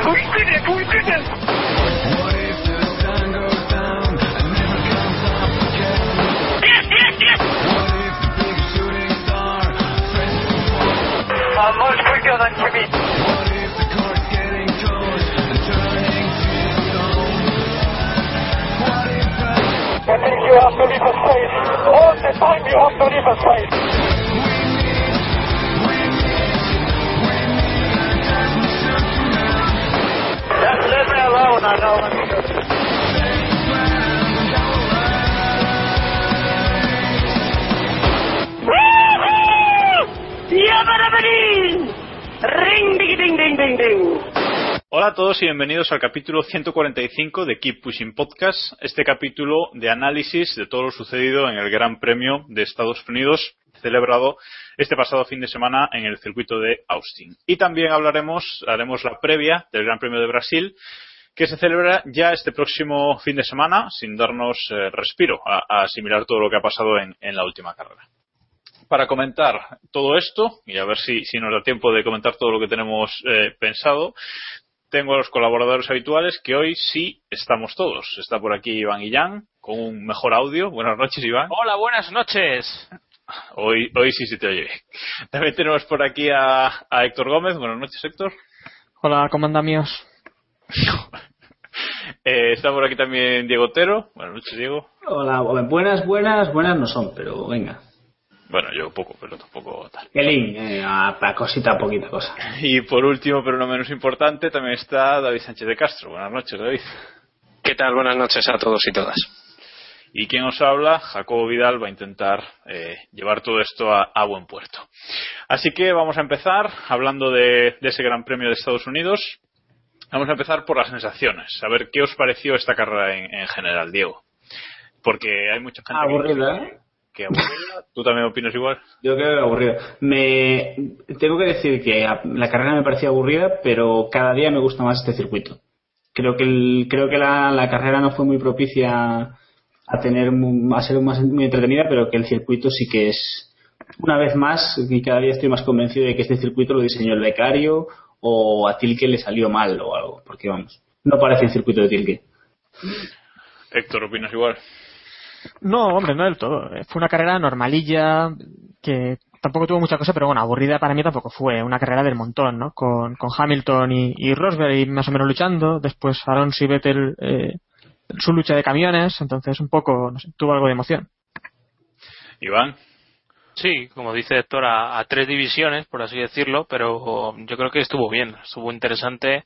Are. I'm much quicker than think you have to leave a space. All the time you have to leave a space. Hola a todos y bienvenidos al capítulo 145 de Keep Pushing Podcast, este capítulo de análisis de todo lo sucedido en el Gran Premio de Estados Unidos celebrado este pasado fin de semana en el circuito de Austin. Y también hablaremos, haremos la previa del Gran Premio de Brasil, que se celebra ya este próximo fin de semana, sin darnos eh, respiro a, a asimilar todo lo que ha pasado en, en la última carrera para comentar todo esto y a ver si, si nos da tiempo de comentar todo lo que tenemos eh, pensado. Tengo a los colaboradores habituales que hoy sí estamos todos. Está por aquí Iván Guillán con un mejor audio. Buenas noches, Iván. Hola, buenas noches. Hoy, hoy sí se te oye. También tenemos por aquí a, a Héctor Gómez. Buenas noches, Héctor. Hola, comanda míos. Eh, está por aquí también Diego Otero. Buenas noches, Diego. Hola, buenas, buenas, buenas no son, pero venga. Bueno, yo poco, pero tampoco tal. Elín, eh, a, a cosita, poquita cosa. Y por último, pero no menos importante, también está David Sánchez de Castro. Buenas noches, David. ¿Qué tal? Buenas noches a todos y todas. Y quien os habla, Jacobo Vidal, va a intentar eh, llevar todo esto a, a, buen puerto. Así que vamos a empezar hablando de, de, ese Gran Premio de Estados Unidos. Vamos a empezar por las sensaciones. A ver qué os pareció esta carrera en, en general, Diego. Porque hay mucha gente. Aburrida, ¿eh? que aburrida. ¿Tú también opinas igual? Yo creo que aburrida. Me tengo que decir que la carrera me parecía aburrida, pero cada día me gusta más este circuito. Creo que el, creo que la, la, carrera no fue muy propicia a tener a ser más muy entretenida, pero que el circuito sí que es una vez más y cada día estoy más convencido de que este circuito lo diseñó el becario o a Tilke le salió mal o algo, porque vamos, no parece el circuito de Tilke. Héctor, ¿opinas igual? No, hombre, no del todo. Fue una carrera normalilla que tampoco tuvo mucha cosa, pero bueno, aburrida para mí tampoco fue. Una carrera del montón, ¿no? Con, con Hamilton y, y, Rosberg más o menos luchando. Después Alonso y Vettel eh, su lucha de camiones. Entonces un poco, no sé, tuvo algo de emoción. Iván. Sí, como dice Héctor, a, a, tres divisiones, por así decirlo, pero yo creo que estuvo bien, estuvo interesante.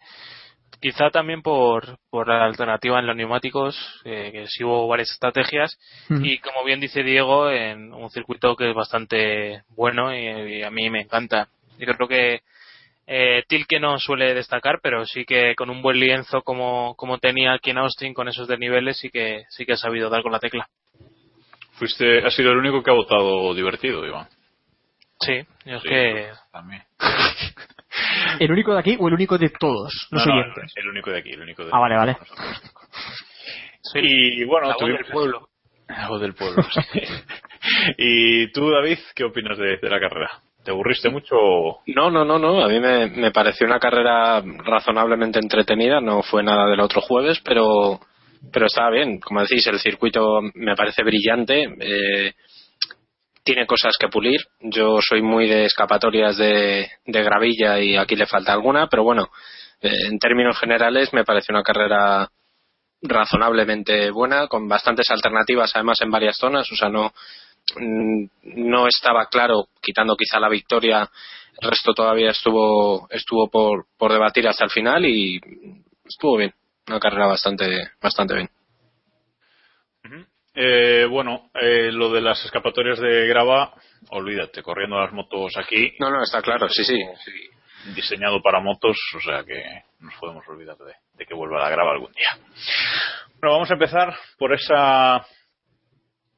Quizá también por, por la alternativa en los neumáticos, eh, que sí hubo varias estrategias, mm. y como bien dice Diego, en un circuito que es bastante bueno y, y, a mí me encanta. Yo creo que Eh, Tilke no suele destacar, pero sí que con un buen lienzo como, como tenía aquí en Austin, con esos desniveles, sí que, sí que ha sabido dar con la tecla. Fuiste, has sido el único que ha votado divertido, Iván. Sí, yo es Sí, que. También. ¿El único de aquí o el único de todos los No, no, el único de aquí, el único de Ah, vale, vale. Y bueno, la voz tuvimos- del pueblo. La voz del pueblo. sí. y tú, David, ¿qué opinas de, de la carrera? ¿Te aburriste mucho? o- No, no, no, no. A mí me, me pareció una carrera razonablemente entretenida. No fue nada del otro jueves, pero, pero estaba bien. Como decís, el circuito me parece brillante. eh, tiene cosas que pulir. Yo soy muy de escapatorias de, de gravilla y aquí le falta alguna, pero bueno, eh, en términos generales me parece una carrera razonablemente buena, con bastantes alternativas además en varias zonas. O sea, no, mm, no estaba claro, quitando quizá la victoria, el resto todavía estuvo estuvo por, por debatir hasta el final y estuvo bien, una carrera bastante bastante bien. Eh, bueno, eh, lo de las escapatorias de grava, olvídate, corriendo las motos aquí, No, no, está claro, sí, sí. diseñado para motos, o sea que nos podemos olvidar de, de que vuelva la grava algún día. Bueno, vamos a empezar por esa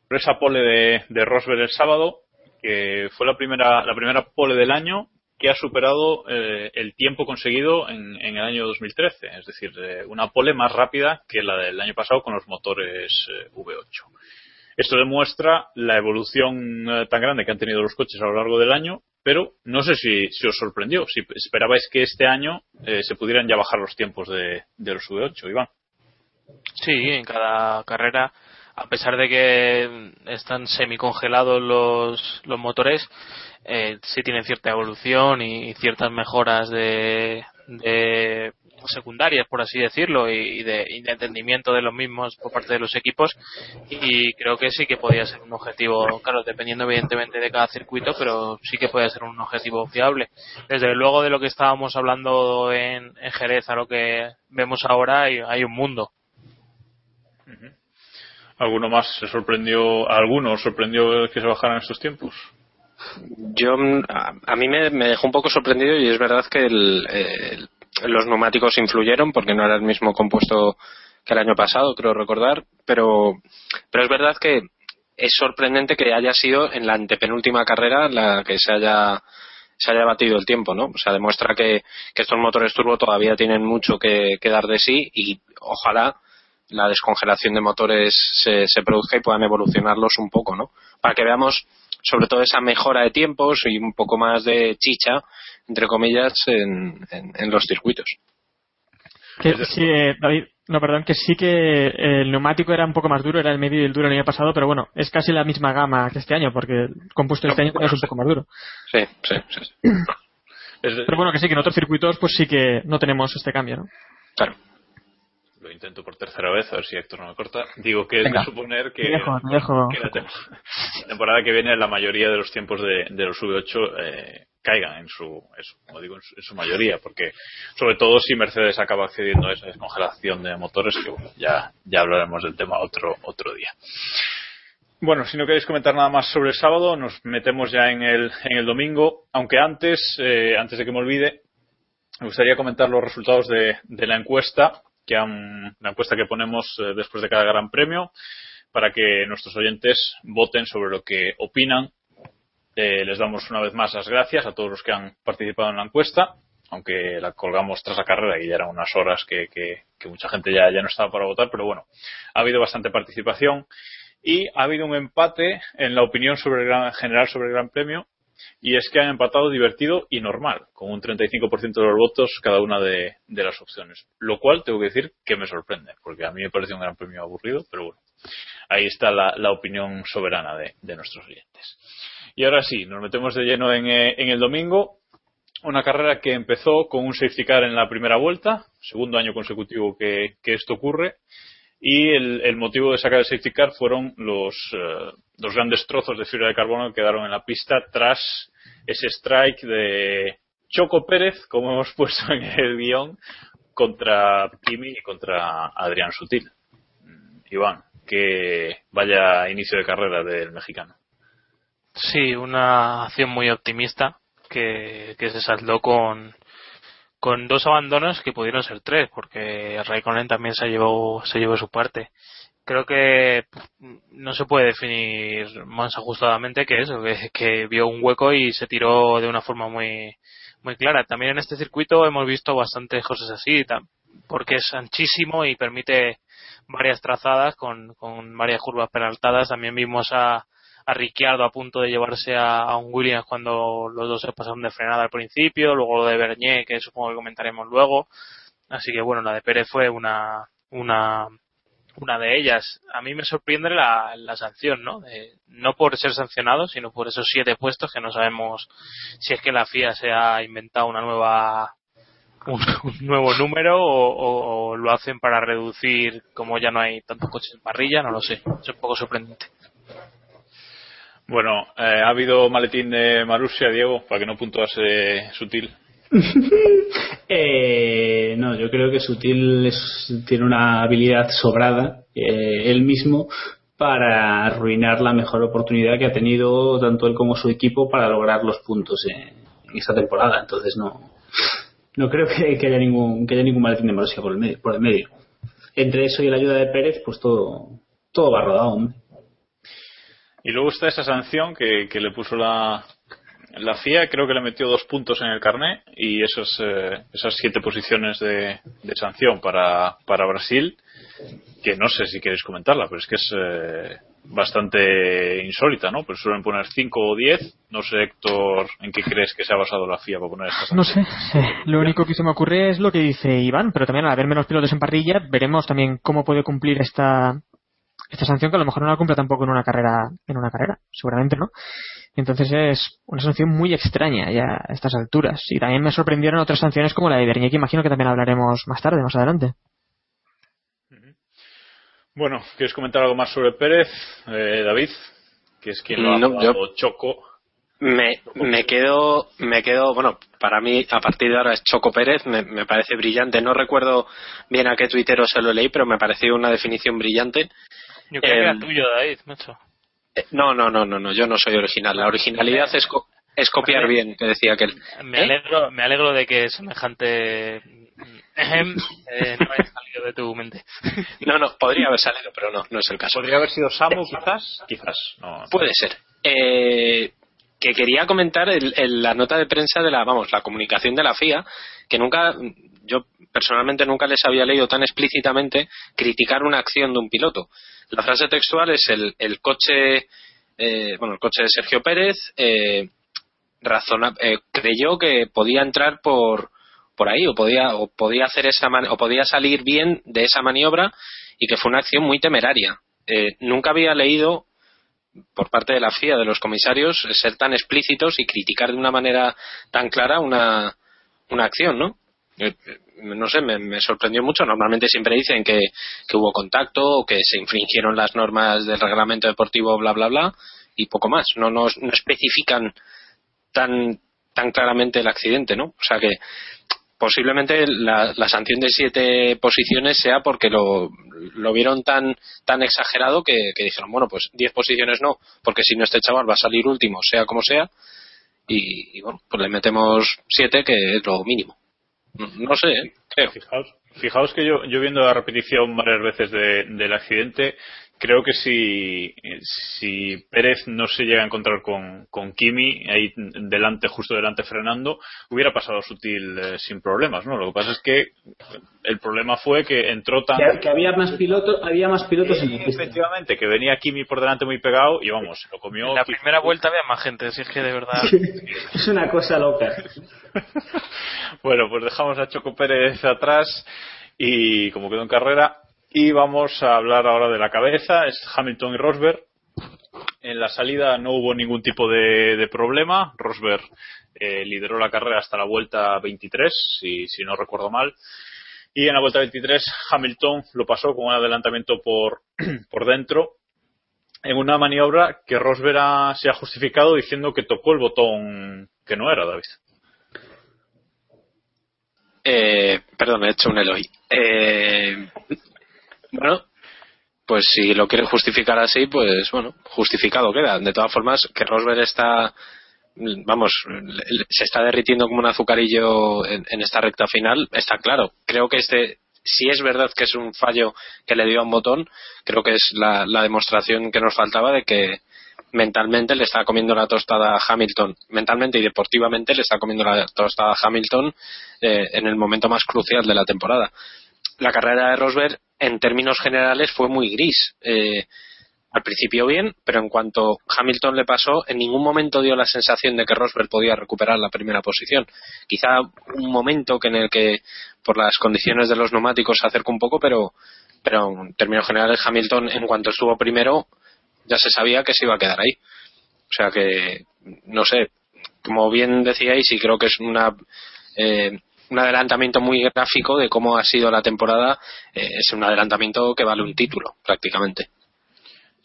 por esa pole de, de Rosberg el sábado, que fue la primera la primera pole del año que ha superado eh, el tiempo conseguido en, en el año 2013, es decir, una pole más rápida que la del año pasado con los motores eh, V8. Esto demuestra la evolución eh, tan grande que han tenido los coches a lo largo del año, pero no sé si, si os sorprendió, si esperabais que este año eh, se pudieran ya bajar los tiempos de, de los V8, Iván. Sí, en cada carrera, a pesar de que están semicongelados los, los motores, eh, sí tienen cierta evolución y ciertas mejoras de, de secundarias, por así decirlo, y de, y de entendimiento de los mismos por parte de los equipos. Y creo que sí que podía ser un objetivo, claro, dependiendo evidentemente de cada circuito, pero sí que podía ser un objetivo fiable. Desde luego de lo que estábamos hablando en, en Jerez a lo que vemos ahora hay, hay un mundo. ¿Alguno más se sorprendió, alguno sorprendió que se bajaran estos tiempos? Yo a, a mí me, dejó un poco sorprendido y es verdad que el- los neumáticos influyeron porque no era el mismo compuesto que el año pasado, creo recordar, pero pero es verdad que es sorprendente que haya sido en la antepenúltima carrera la que se haya se haya batido el tiempo, ¿no? O sea, demuestra que, estos motores turbo todavía tienen mucho que dar de sí y ojalá la descongelación de motores se, se produzca y puedan evolucionarlos un poco, ¿no? Para que veamos sobre todo esa mejora de tiempos y un poco más de chicha, entre comillas, en, en- en los circuitos. Que sí, eh, David, no, perdón, que sí que el neumático era un poco más duro, era el medio y el duro el año pasado, pero bueno, es casi la misma gama que este año, porque el compuesto de este año es un poco más duro. Sí, sí, sí. Pero bueno, que sí, que en otros circuitos pues sí que no tenemos este cambio, ¿no? Claro. Intento por tercera vez, a ver si Héctor no me corta. Digo que es de suponer que, Te dejo, te dejo. que la, tem- la temporada que viene la mayoría de los tiempos de, de los V8 eh, caigan en su, eso, como digo, en su, en su mayoría, porque sobre todo si Mercedes acaba accediendo a esa descongelación de motores, que bueno, ya, ya hablaremos del tema otro, otro día. Bueno, si no queréis comentar nada más sobre el sábado, nos metemos ya en el, en el domingo, aunque antes, eh, antes de que me olvide, me gustaría comentar los resultados de, de la encuesta que han, la encuesta que ponemos eh, después de cada gran premio para que nuestros oyentes voten sobre lo que opinan. Eh, les damos una vez más las gracias a todos los que han participado en la encuesta, aunque la colgamos tras la carrera y ya eran unas horas que mucha gente ya, ya no estaba para votar, pero bueno, ha habido bastante participación y ha habido un empate en la opinión sobre el gran, general sobre el Gran Premio y es que han empatado divertido y normal, con un 35% de los votos cada una de, las opciones. Lo cual tengo que decir que me sorprende, porque a mí me parece un gran premio aburrido, pero bueno, ahí está la, opinión soberana de, nuestros oyentes. Y ahora sí, nos metemos de lleno en, eh, en el domingo. Una carrera que empezó con un safety car en la primera vuelta, segundo año consecutivo que, que esto ocurre, y el, el motivo de sacar el safety car fueron los, eh, los grandes trozos de fibra de carbono que quedaron en la pista tras ese strike de Choco Pérez, como hemos puesto en el guion, contra Kimi y contra Adrián Sutil. Mm, Iván, que vaya inicio de carrera del mexicano. Sí, una acción muy optimista que, que se saldó con, con dos abandonos que pudieron ser tres, porque Raikkonen también se llevó, se llevó su parte. Creo que no se puede definir más ajustadamente que eso, que, que vio un hueco y se tiró de una forma muy, muy clara. También en este circuito hemos visto bastantes cosas así, porque es anchísimo y permite varias trazadas con, con varias curvas peraltadas. También vimos a, a a punto de llevarse a, un Williams cuando los dos se pasaron de frenada al principio, luego lo de Bernier, que supongo que comentaremos luego. Así que bueno, la de Pérez fue una, una, una de ellas. A mí me sorprende la, la sanción, ¿no? no por ser sancionado, sino por esos siete puestos que no sabemos si es que la FIA se ha inventado una nueva un, nuevo número o, lo hacen para reducir como ya no hay tantos coches en parrilla, no lo sé. Es un poco sorprendente. Bueno, eh, ¿ha habido maletín de Marussia, Diego, para que no puntuase Sutil? eh, no, yo creo que Sutil tiene una habilidad sobrada, eh, él mismo, para arruinar la mejor oportunidad que ha tenido tanto él como su equipo para lograr los puntos en, esta temporada. Entonces no, no creo que, haya ningún que haya ningún maletín de Marussia por el medio. Por el medio. Entre eso y la ayuda de Pérez, pues todo, todo va rodado, hombre. Y luego está esa sanción que, que le puso la, la FIA, creo que le metió dos puntos en el carné y esos, eh, esas siete posiciones de, de sanción para, para, Brasil, que no sé si queréis comentarla, pero es que es eh, bastante insólita, ¿no? Pero suelen poner cinco o diez. No sé, Héctor, ¿en qué crees que se ha basado la FIA para poner esta sanción? No sé, lo único que se me ocurre es lo que dice Iván, pero también al haber menos pilotos en parrilla, veremos también cómo puede cumplir esta, esta sanción que a lo mejor no la cumple tampoco en una carrera, en una carrera, seguramente no. Entonces es una sanción muy extraña ya a estas alturas. Y también me sorprendieron otras sanciones como la de Bernier, que imagino que también hablaremos más tarde, más adelante. Bueno, ¿quieres comentar algo más sobre Pérez, eh, David? Que es quien lo ha no, Choco. Me, me quedo, me quedo, bueno, para mí a partir de ahora es Choco Pérez, me, me parece brillante. No recuerdo bien a qué tuitero se lo leí, pero me pareció una definición brillante. Yo creo que era em, tuyo, David, macho. Eh, no, no, no, no, no, yo no soy original. La originalidad es, es copiar bien, que decía aquel. Me ¿Eh? alegro, me alegro de que semejante eh, no haya salido de tu mente. no, no, podría haber salido, pero no, no es el caso. ¿Podría haber sido Samu, quizás? Quizás. No. Puede ser. Eh, que quería comentar el, la nota de prensa de la, vamos, la comunicación de la FIA, que nunca, yo personalmente nunca les había leído tan explícitamente criticar una acción de un piloto. La frase textual es el, el coche, eh, bueno, el coche de Sergio Pérez eh, razona, eh, creyó que podía entrar por por ahí o podía o podía hacer esa o podía salir bien de esa maniobra y que fue una acción muy temeraria. Eh, nunca había leído por parte de la FIA, de los comisarios, ser tan explícitos y criticar de una manera tan clara una, una acción, ¿no? Eh, no sé, me, sorprendió mucho. Normalmente siempre dicen que, que hubo contacto o que se infringieron las normas del reglamento deportivo, bla, bla, bla, y poco más. No, no, no especifican tan, tan claramente el accidente, ¿no? O sea que posiblemente la, la, sanción de siete posiciones sea porque lo, lo vieron tan tan exagerado que, dijeron bueno pues diez posiciones no porque si no este chaval va a salir último sea como sea y, bueno pues le metemos siete que es lo mínimo no, sé ¿eh? creo fijaos, fijaos que yo yo viendo la repetición varias veces de, del accidente creo que si, si Pérez no se llega a encontrar con, con Kimi ahí delante, justo delante frenando, hubiera pasado sutil eh, sin problemas, ¿no? Lo que pasa es que el problema fue que entró tan... Que, había más pilotos, había más pilotos en el Efectivamente, que venía Kimi por delante muy pegado y vamos, se lo comió... En la primera vuelta había más gente, así es que de verdad... es una cosa loca. bueno, pues dejamos a Choco Pérez atrás y como quedó en carrera, y vamos a hablar ahora de la cabeza, es Hamilton y Rosberg. En la salida no hubo ningún tipo de, problema. Rosberg eh, lideró la carrera hasta la vuelta 23, si, no recuerdo mal. Y en la vuelta 23 Hamilton lo pasó con un adelantamiento por, por dentro en una maniobra que Rosberg se ha justificado diciendo que tocó el botón que no era, David. Eh, perdón, he hecho un Eloy. Eh, bueno, pues si lo quiere justificar así, pues bueno, justificado queda. De todas formas, que Rosberg está vamos, se está derritiendo como un azucarillo en, en esta recta final, está claro. Creo que este, si es verdad que es un fallo que le dio a un botón, creo que es la, la demostración que nos faltaba de que mentalmente le está comiendo la tostada a Hamilton, mentalmente y deportivamente le está comiendo la tostada a Hamilton eh, en el momento más crucial de la temporada. La carrera de Rosberg, en términos generales, fue muy gris. Eh, al principio bien, pero en cuanto Hamilton le pasó, en ningún momento dio la sensación de que Rosberg podía recuperar la primera posición. Quizá un momento que en el que, por las condiciones de los neumáticos, se acercó un poco, pero, pero en términos generales, Hamilton, en cuanto estuvo primero, ya se sabía que se iba a quedar ahí. O sea que, no sé, como bien decíais, y creo que es una. Eh, un adelantamiento muy gráfico de cómo ha sido la temporada, eh, es un adelantamiento que vale un título, prácticamente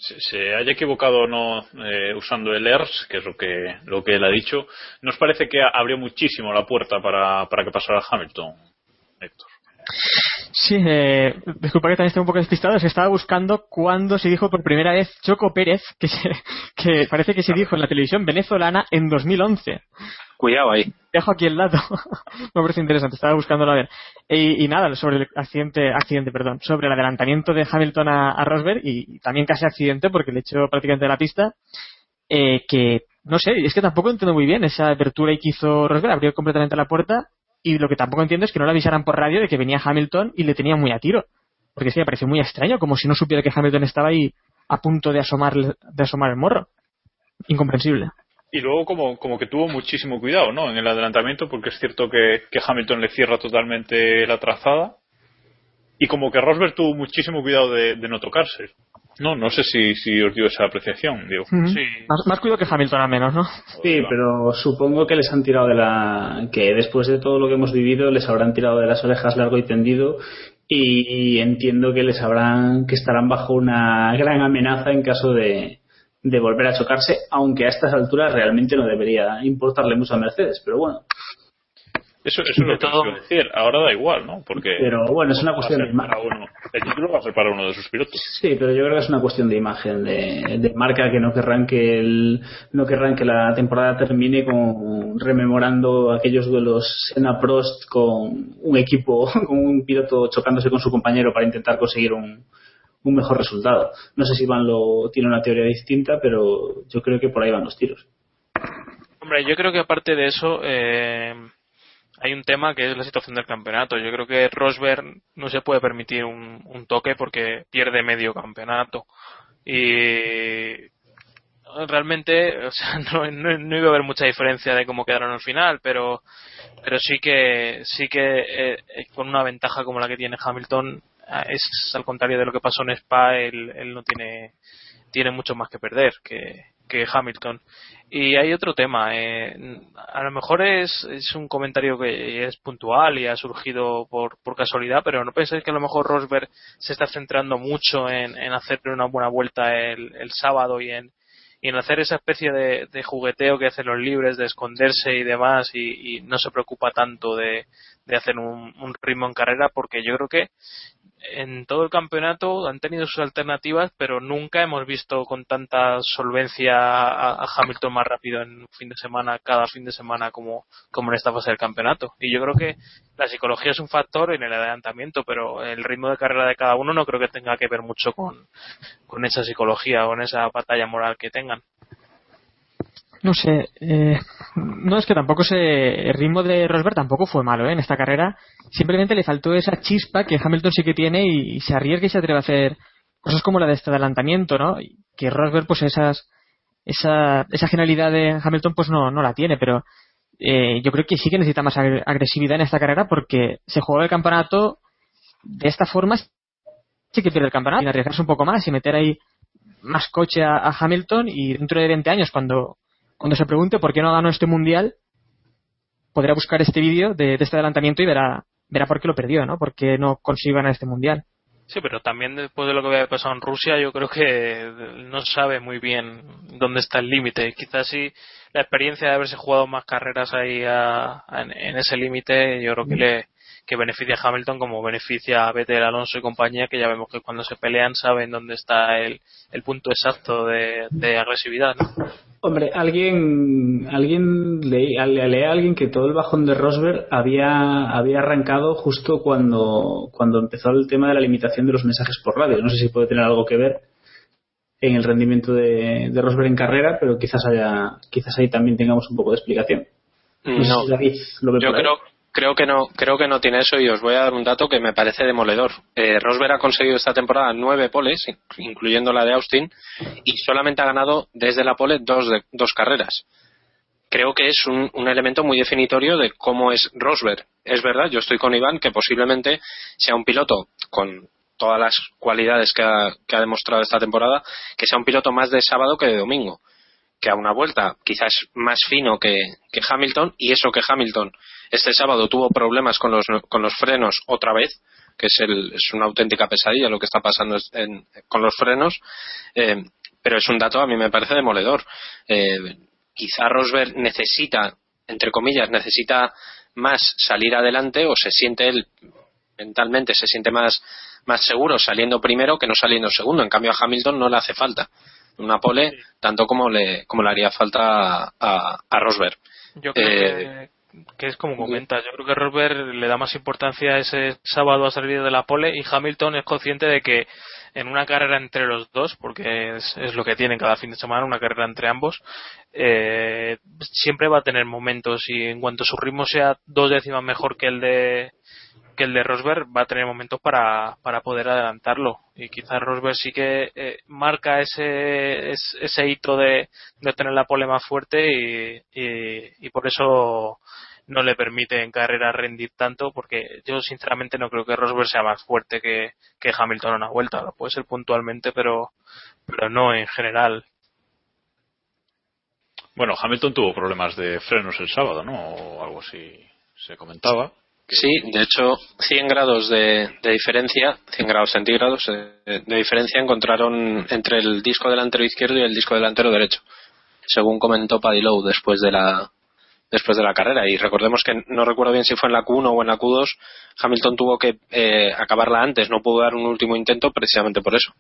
se, se, haya equivocado o no eh, usando el ERS, que es lo que, lo que él ha dicho, ¿nos parece que abrió muchísimo la puerta para, para que pasara Hamilton, Héctor? Sí, eh, disculpa que también estoy un poco despistado, se estaba buscando cuando se dijo por primera vez Choco Pérez, que, se, que parece que se dijo en la televisión venezolana en 2011. Cuidado ahí. Dejo aquí el dato. Me parece interesante, estaba buscándolo a ver. Y, y, nada, sobre el accidente, accidente, perdón, sobre el adelantamiento de Hamilton a, Rosberg y, y, también casi accidente porque le echó prácticamente la pista, eh, que no sé, es que tampoco entiendo muy bien esa apertura que hizo Rosberg, abrió completamente la puerta y lo que tampoco entiendo es que no le avisaran por radio de que venía Hamilton y le tenía muy a tiro. Porque es que me pareció muy extraño, como si no supiera que Hamilton estaba ahí a punto de asomar, de asomar el morro. Incomprensible. Y luego como, como que tuvo muchísimo cuidado, ¿no? En el adelantamiento, porque es cierto que, que Hamilton le cierra totalmente la trazada. Y como que Rosberg tuvo muchísimo cuidado de, de no tocarse. No, no sé si, si os dio esa apreciación, digo. Mm -hmm. sí. más, más, cuidado que Hamilton al menos, ¿no? Sí, pero supongo que les han tirado de la... que después de todo lo que hemos vivido les habrán tirado de las orejas largo y tendido y entiendo que les habrán... que estarán bajo una gran amenaza en caso de, de volver a chocarse, aunque a estas alturas realmente no debería importarle mucho a Mercedes, pero bueno. Eso, eso es lo que todo... quiero decir. Ahora da igual, ¿no? Porque. Pero bueno, es una cuestión de imagen. El título va a ser para uno de sus pilotos. Sí, pero yo creo que es una cuestión de imagen, de, de marca que no querrán que el, no querrán que la temporada termine con rememorando aquellos duelos Senna Prost con un equipo, con un piloto chocándose con su compañero para intentar conseguir un, un mejor resultado. No sé si Van lo tiene una teoría distinta, pero yo creo que por ahí van los tiros. Hombre, yo creo que aparte de eso. Eh hay un tema que es la situación del campeonato. Yo creo que Rosberg no se puede permitir un, toque porque pierde medio campeonato. Y realmente, o sea, no, no, no, iba a haber mucha diferencia de cómo quedaron al final, pero, pero sí que, sí que eh, con una ventaja como la que tiene Hamilton, es al contrario de lo que pasó en Spa, él, él no tiene, tiene mucho más que perder que, que Hamilton. Y hay otro tema. Eh, a lo mejor es, es un comentario que es puntual y ha surgido por, por casualidad, pero no pensáis que a lo mejor Rosberg se está centrando mucho en, en hacerle una buena vuelta el, el sábado y en, en hacer esa especie de, de, jugueteo que hacen los libres, de esconderse y demás, y, y no se preocupa tanto de, de hacer un, un, ritmo en carrera, porque yo creo que en todo el campeonato han tenido sus alternativas, pero nunca hemos visto con tanta solvencia a, Hamilton más rápido en fin de semana, cada fin de semana, como, en esta fase del campeonato. Y yo creo que la psicología es un factor en el adelantamiento, pero el ritmo de carrera de cada uno no creo que tenga que ver mucho con, con esa psicología o con esa batalla moral que tengan no sé, eh, no es que tampoco se, el ritmo de Rosberg tampoco fue malo ¿eh? en esta carrera, simplemente le faltó esa chispa que Hamilton sí que tiene y, se arriesga y se atreve a hacer cosas como la de este adelantamiento, ¿no? Que Rosberg pues esas, esa, esa genialidad de Hamilton pues no, no la tiene, pero eh, yo creo que sí que necesita más agresividad en esta carrera porque se juega el campeonato de esta forma sí que pierde el campeonato y arriesgarse un poco más y meter ahí más coche a, a Hamilton y dentro de 20 años cuando cuando se pregunte por qué no ganó este mundial, podrá buscar este vídeo de, este adelantamiento y verá, verá por qué lo perdió, ¿no? Por qué no consiguió ganar este mundial. Sí, pero también después de lo que había pasado en Rusia, yo creo que no sabe muy bien dónde está el límite. Quizás sí la experiencia de haberse jugado más carreras ahí a, en, ese límite, yo creo que le que beneficia a Hamilton como beneficia a Vettel, Alonso y compañía, que ya vemos que cuando se pelean saben dónde está el, punto exacto de agresividad. ¿no? Hombre, alguien, alguien leí, leí a alguien que todo el bajón de Rosberg había, había arrancado justo cuando, cuando empezó el tema de la limitación de los mensajes por radio. No sé si puede tener algo que ver en el rendimiento de, de Rosberg en carrera, pero quizás haya, quizás ahí también tengamos un poco de explicación. No, sé No, si David lo ve yo por ahí. Creo, que no creo que no tiene eso y os voy a dar un dato que me parece demoledor. Eh, Rosberg ha conseguido esta temporada nueve poles, in- incluyendo la de Austin, y solamente ha ganado desde la pole dos, de- dos carreras. Creo que es un, un elemento muy definitorio de cómo es Rosberg. Es verdad, yo estoy con Iván que posiblemente sea un piloto con todas las cualidades que ha, que ha demostrado esta temporada, que sea un piloto más de sábado que de domingo que a una vuelta quizás más fino que, Hamilton y eso que Hamilton este sábado tuvo problemas con los, con los frenos otra vez que es, el, es una auténtica pesadilla lo que está pasando en- con los frenos eh, pero es un dato a mí me parece demoledor. Eh, quizá Rosberg necesita entre comillas necesita más salir adelante o se siente él mentalmente se siente más más seguro saliendo primero que no saliendo segundo. En cambio a Hamilton no le hace falta una pole tanto como le como le haría falta a, a, a Rosberg Yo creo Eh, que, que es como comentas. Yo creo que Rosberg le da más importancia ese sábado a salir de la pole y Hamilton es consciente de que en una carrera entre los dos, porque es, es lo que tienen cada fin de semana, una carrera entre ambos, eh, siempre va a tener momentos y en cuanto su ritmo sea dos décimas mejor que el de que el de Rosberg va a tener momentos para, para poder adelantarlo y quizás Rosberg sí que eh, marca ese, es- ese hito de, de tener la pole más fuerte y, y, y por eso no le permite en carrera rendir tanto porque yo sinceramente no creo que Rosberg sea más fuerte que, que Hamilton a una vuelta Lo puede ser puntualmente pero pero no en general Bueno, Hamilton tuvo problemas de frenos el sábado, ¿no? O algo así se comentaba. Sí, de hecho, 100 grados de, de diferencia, 100 grados centígrados eh, de diferencia encontraron entre el disco delantero izquierdo y el disco delantero derecho, según comentó Paddy Lowe después de la después de la carrera. Y recordemos que no recuerdo bien si fue en la Q1 o en la Q2, Hamilton tuvo que eh, acabarla antes, no pudo dar un último intento precisamente por eso.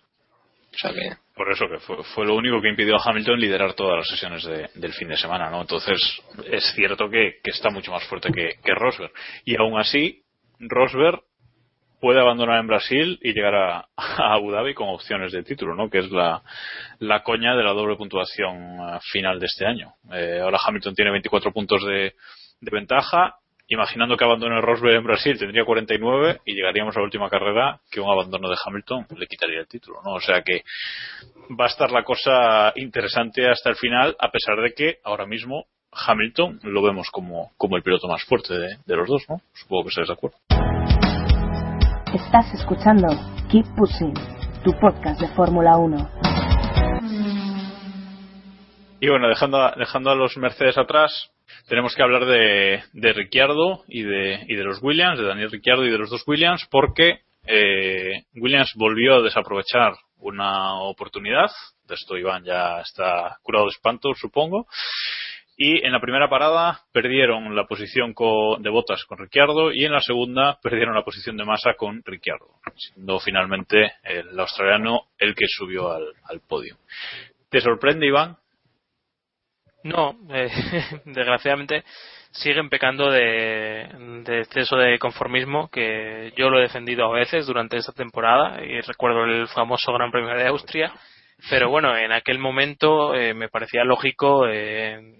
Por eso que fue, fue lo único que impidió a Hamilton liderar todas las sesiones de- del fin de semana, ¿no? Entonces es cierto que, está mucho más fuerte que, que Rosberg. Y aún así, Rosberg puede abandonar en Brasil y llegar a, Abu Dhabi con opciones de título, ¿no? Que es la, la coña de la doble puntuación eh, final de este año. Eh, ahora Hamilton tiene 24 puntos de ventaja. Imaginando que abandone Rosberg en Brasil tendría 49 y llegaríamos a la última carrera que un abandono de Hamilton le quitaría el título, ¿no? O sea que va a estar la cosa interesante hasta el final, a pesar de que ahora mismo Hamilton lo vemos como, como el piloto más fuerte de, de los dos, ¿no? Supongo que estáis de acuerdo. Estás escuchando Keep Pushing, tu podcast de Fórmula 1. Y bueno, dejando a, dejando a los Mercedes atrás, tenemos que hablar de, de Ricciardo y de, y de los Williams, de Daniel Ricciardo y de los dos Williams, porque eh, Williams volvió a desaprovechar una oportunidad. De esto Iván ya está curado de espanto, supongo. Y en la primera parada perdieron la posición de botas con Ricciardo y en la segunda perdieron la posición de masa con Ricciardo, siendo finalmente el australiano el que subió al, al podio. ¿Te sorprende, Iván? No, eh, desgraciadamente siguen pecando de, exceso de conformismo que yo lo he defendido a veces durante esta temporada y recuerdo el famoso Gran Premio de Austria, pero bueno, en aquel momento eh, me parecía lógico eh,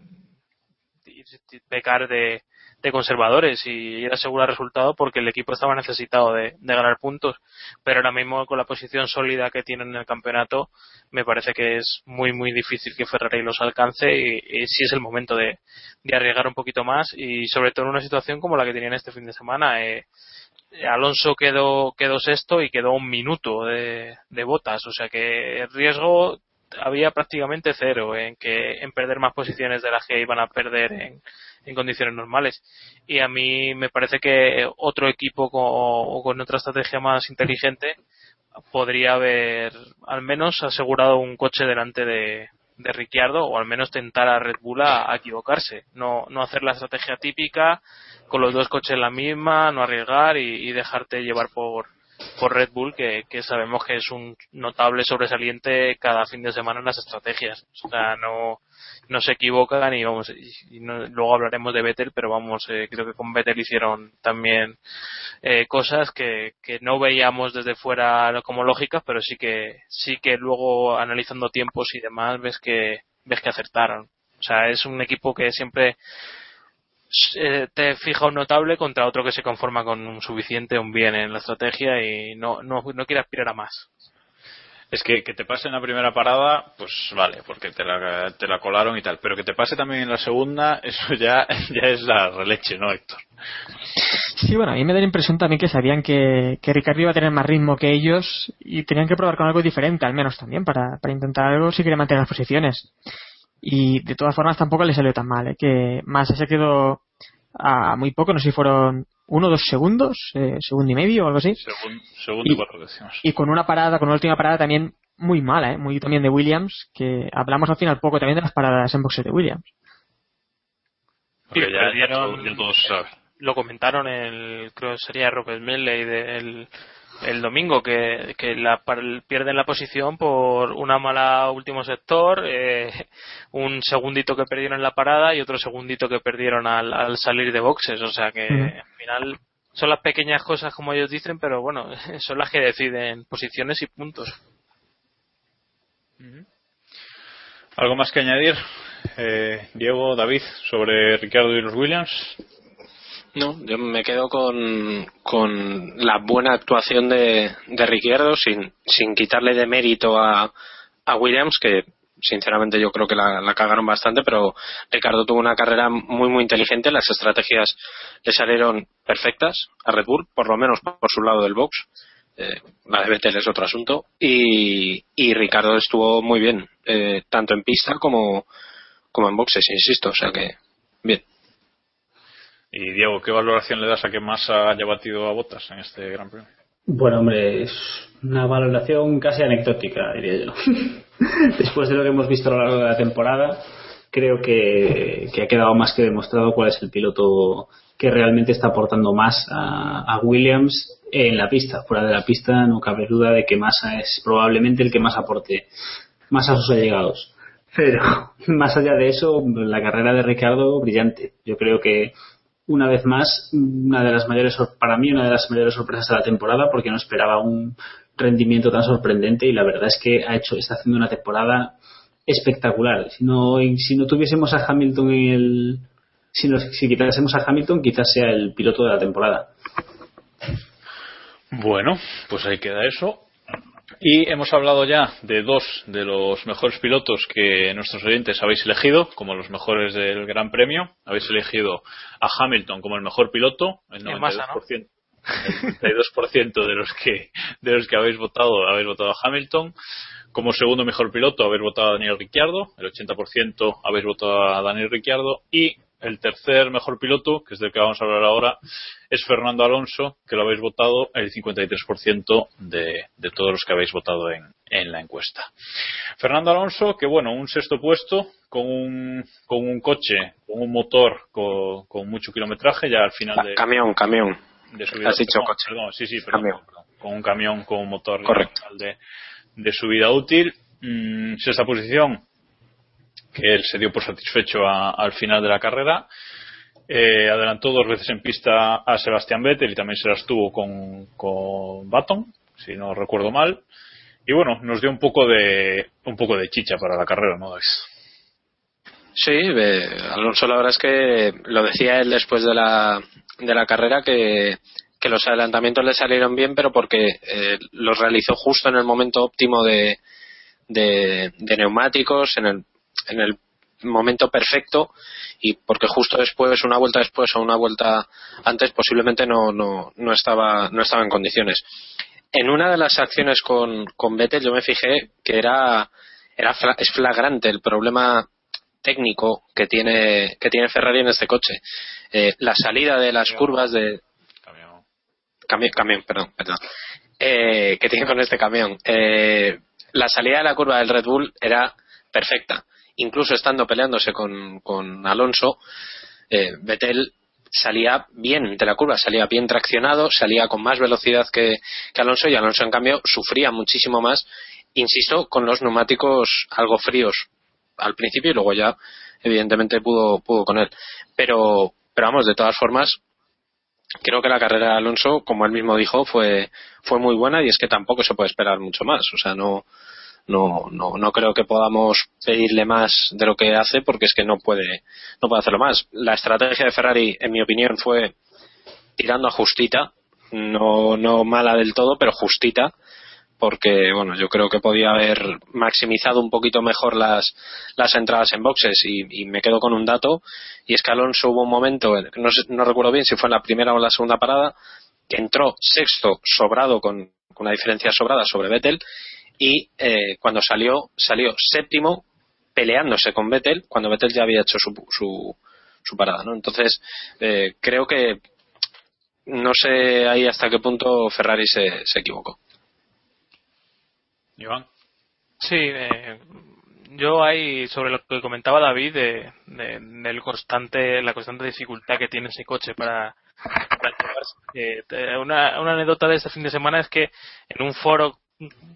pecar de, de conservadores y ir a asegurar resultado porque el equipo estaba necesitado de, de ganar puntos, pero ahora mismo con la posición sólida que tienen en el campeonato me parece que es muy muy difícil que Ferrari los alcance y, y sí es el momento de, de arriesgar un poquito más. Y sobre todo en una situación como la que tenían este fin de semana eh, Alonso quedó quedó sexto y quedó un minuto de, de botas. O sea que el riesgo había prácticamente cero en que en perder más posiciones de las que iban a perder en, en condiciones normales. Y a mí me parece que otro equipo con, o con otra estrategia más inteligente podría haber al menos asegurado un coche delante de, de Ricciardo o al menos tentar a Red Bull a, equivocarse. No, no hacer la estrategia típica con los dos coches la misma no arriesgar y dejarte llevar por por Red Bull, que, sabemos que es un notable sobresaliente cada fin de semana en las estrategias. O sea, no, no se equivocan y vamos, y no- luego hablaremos de Vettel, pero vamos, eh, creo que con Vettel hicieron también eh, cosas que, que no veíamos desde fuera como lógicas, pero sí que, sí que luego analizando tiempos y demás ves que, ves que acertaron. O sea, es un equipo que siempre eh, te fija un notable contra otro que se conforma con un suficiente, un bien en la estrategia y no, no, no quiere aspirar a más. Es que que te pase en la primera parada, pues vale, porque te la, te la colaron y tal. Pero que te pase también en la segunda, eso ya, ya es la releche, ¿no, Héctor? Sí, bueno, a mí me da la impresión también que sabían que, que Ricardo iba a tener más ritmo que ellos y tenían que probar con algo diferente, al menos también, para, para intentar algo si querían mantener las posiciones. Y de todas formas tampoco le salió tan mal, ¿eh? que Massa se quedó a muy poco, no sé si fueron uno o dos segundos, eh, segundo y medio o algo así. Segun- segundo y cuatro décimas. Y con una parada, con una última parada también muy mala, ¿eh? muy también de Williams, que hablamos al final poco también de las paradas en boxes de Williams. Porque Sí, ya, ya todo- ya todos saben. lo comentaron el creo que sería Robert Medley de- el, domingo que, que la, par- pierden la posición por una mala último sector eh, un segundito que perdieron en la parada y otro segundito que perdieron al, al salir de boxes o sea que al final son las pequeñas cosas como ellos dicen pero bueno son las que deciden posiciones y puntos ¿Algo más que añadir? Eh, Diego, David, sobre Ricardo y los Williams. No, yo me quedo con, con la buena actuación de, de Ricciardo sin, sin quitarle de mérito a, a Williams, que sinceramente yo creo que la, la cagaron bastante, pero Ricardo tuvo una carrera muy muy inteligente, las estrategias le salieron perfectas a Red Bull, por lo menos por su lado del box. Eh, la de es otro asunto. Y, y Ricardo estuvo muy bien, eh, tanto en pista como, como en boxes, insisto. O sea que, bien. Y Diego, ¿qué valoración le das a que Massa haya batido a Botas en este Gran Premio? Bueno, hombre, es una valoración casi anecdótica, diría yo. Después de lo que hemos visto a lo largo de la temporada, creo que, ha quedado más que demostrado cuál es el piloto que realmente está aportando más a Williams en la pista. Fuera de la pista no cabe duda de que Massa es probablemente el que más aporte más a sus allegados. Pero más allá de eso, la carrera de Ricardo, brillante. Yo creo que una vez más, una de las mayores, para mí, una de las mayores sorpresas de la temporada, porque no esperaba un rendimiento tan sorprendente y la verdad es que ha hecho, está haciendo una temporada espectacular. Si no, si no tuviésemos a Hamilton en el, si, nos, si quitásemos a Hamilton, quizás sea el piloto de la temporada. Bueno, pues ahí queda eso. Y hemos hablado ya de dos de los mejores pilotos que nuestros oyentes habéis elegido como los mejores del Gran Premio. Habéis elegido a Hamilton como el mejor piloto, el En masa, 92%, el 92% de los que de los que habéis votado habéis votado a Hamilton. Como segundo mejor piloto habéis votado a Daniel Ricciardo, el 80% habéis votado a Daniel Ricciardo y el tercer mejor piloto, que es del que vamos a hablar ahora, es Fernando Alonso, que lo habéis votado el 53% de, de todos los que habéis votado en, en la encuesta. Fernando Alonso, que bueno, un sexto puesto con un, con un coche, con un motor con, con mucho kilometraje, ya al final de, Camión, camión. de subida. Has dicho perdón, coche. perdón, sí, sí, perdón, con un camión con un motor Correcto. de, de su vida útil. Mm, sexta posición, que él se dio por satisfecho a- al final de la carrera. Eh, adelantó dos veces en pista a Sebastián Vettel y también se las tuvo con, con Baton, si no recuerdo mal. Y bueno, nos dio un poco de un poco de chicha para la carrera, ¿no? Sí, Alonso la verdad es que lo decía él después de la, de la carrera que, que los adelantamientos le salieron bien, pero porque eh, los realizó justo en el momento óptimo de, de neumáticos, en el, en el momento perfecto y porque justo después, una vuelta después o una vuelta antes posiblemente no, no, no, estaba, no estaba en condiciones. En una de las acciones con, con Vettel yo me fijé que era, era es flagrante el problema técnico que tiene que tiene Ferrari en este coche. Eh, la salida de las curvas de camión, camión, perdón, perdón. Eh, que tiene con este camión. Eh, la salida de la curva del Red Bull era perfecta. Incluso estando peleándose con, con Alonso, eh, Vettel salía bien de la curva, salía bien traccionado, salía con más velocidad que, que Alonso y Alonso en cambio sufría muchísimo más, insisto, con los neumáticos algo fríos al principio y luego ya evidentemente pudo, pudo con él. Pero, pero vamos, de todas formas, creo que la carrera de Alonso, como él mismo dijo, fue, fue muy buena y es que tampoco se puede esperar mucho más. O sea, no, no, no, no creo que podamos pedirle más de lo que hace porque es que no puede, no puede hacerlo más. La estrategia de Ferrari, en mi opinión, fue tirando a justita, no, no mala del todo, pero justita, porque bueno, yo creo que podía haber maximizado un poquito mejor las, las entradas en boxes y, y me quedo con un dato y es que Alonso hubo un momento, no, sé- no recuerdo bien si fue en la primera o en la segunda parada, que entró sexto sobrado con, con una diferencia sobrada sobre Vettel y eh, cuando salió salió séptimo peleándose con Vettel cuando Vettel ya había hecho su, su, su parada ¿no? entonces eh, creo que no sé ahí hasta qué punto Ferrari se, se equivocó Iván. Sí, eh, yo ahí sobre lo que comentaba David de, de- constante, la constante dificultad que tiene ese coche para. Eh, una, una anécdota de este fin de semana es que en un foro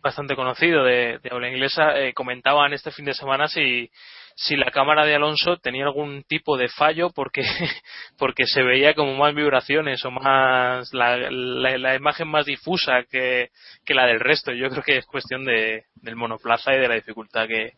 bastante conocido de, de habla inglesa eh, comentaban este fin de semana si si la cámara de Alonso tenía algún tipo de fallo porque porque se veía como más vibraciones o más la, la, la imagen más difusa que, que la del resto. Yo creo que es cuestión de, del monoplaza y de la dificultad que,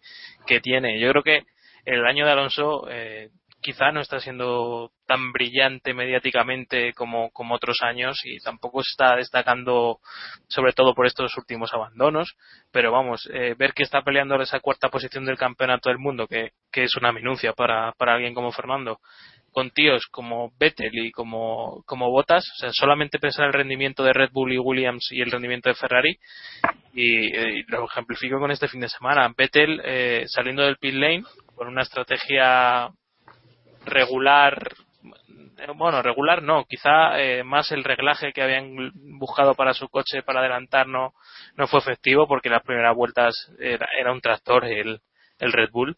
que tiene. Yo creo que el año de Alonso eh, quizá no está siendo tan brillante mediáticamente como, otros años y tampoco está destacando sobre todo por estos últimos abandonos pero vamos eh, ver que está peleando esa cuarta posición del campeonato del mundo que, es una minucia para, para alguien como Fernando con tíos como Vettel y como, como Bottas, o sea, solamente pensar en el rendimiento de Red Bull y Williams y el rendimiento de Ferrari, y, eh, y lo ejemplifico con este fin de semana. Vettel eh, saliendo del pit lane con una estrategia regular, bueno, regular no, quizá eh, más el reglaje que habían buscado para su coche para adelantar no, no fue efectivo porque las primeras vueltas era, era un tractor el, el Red Bull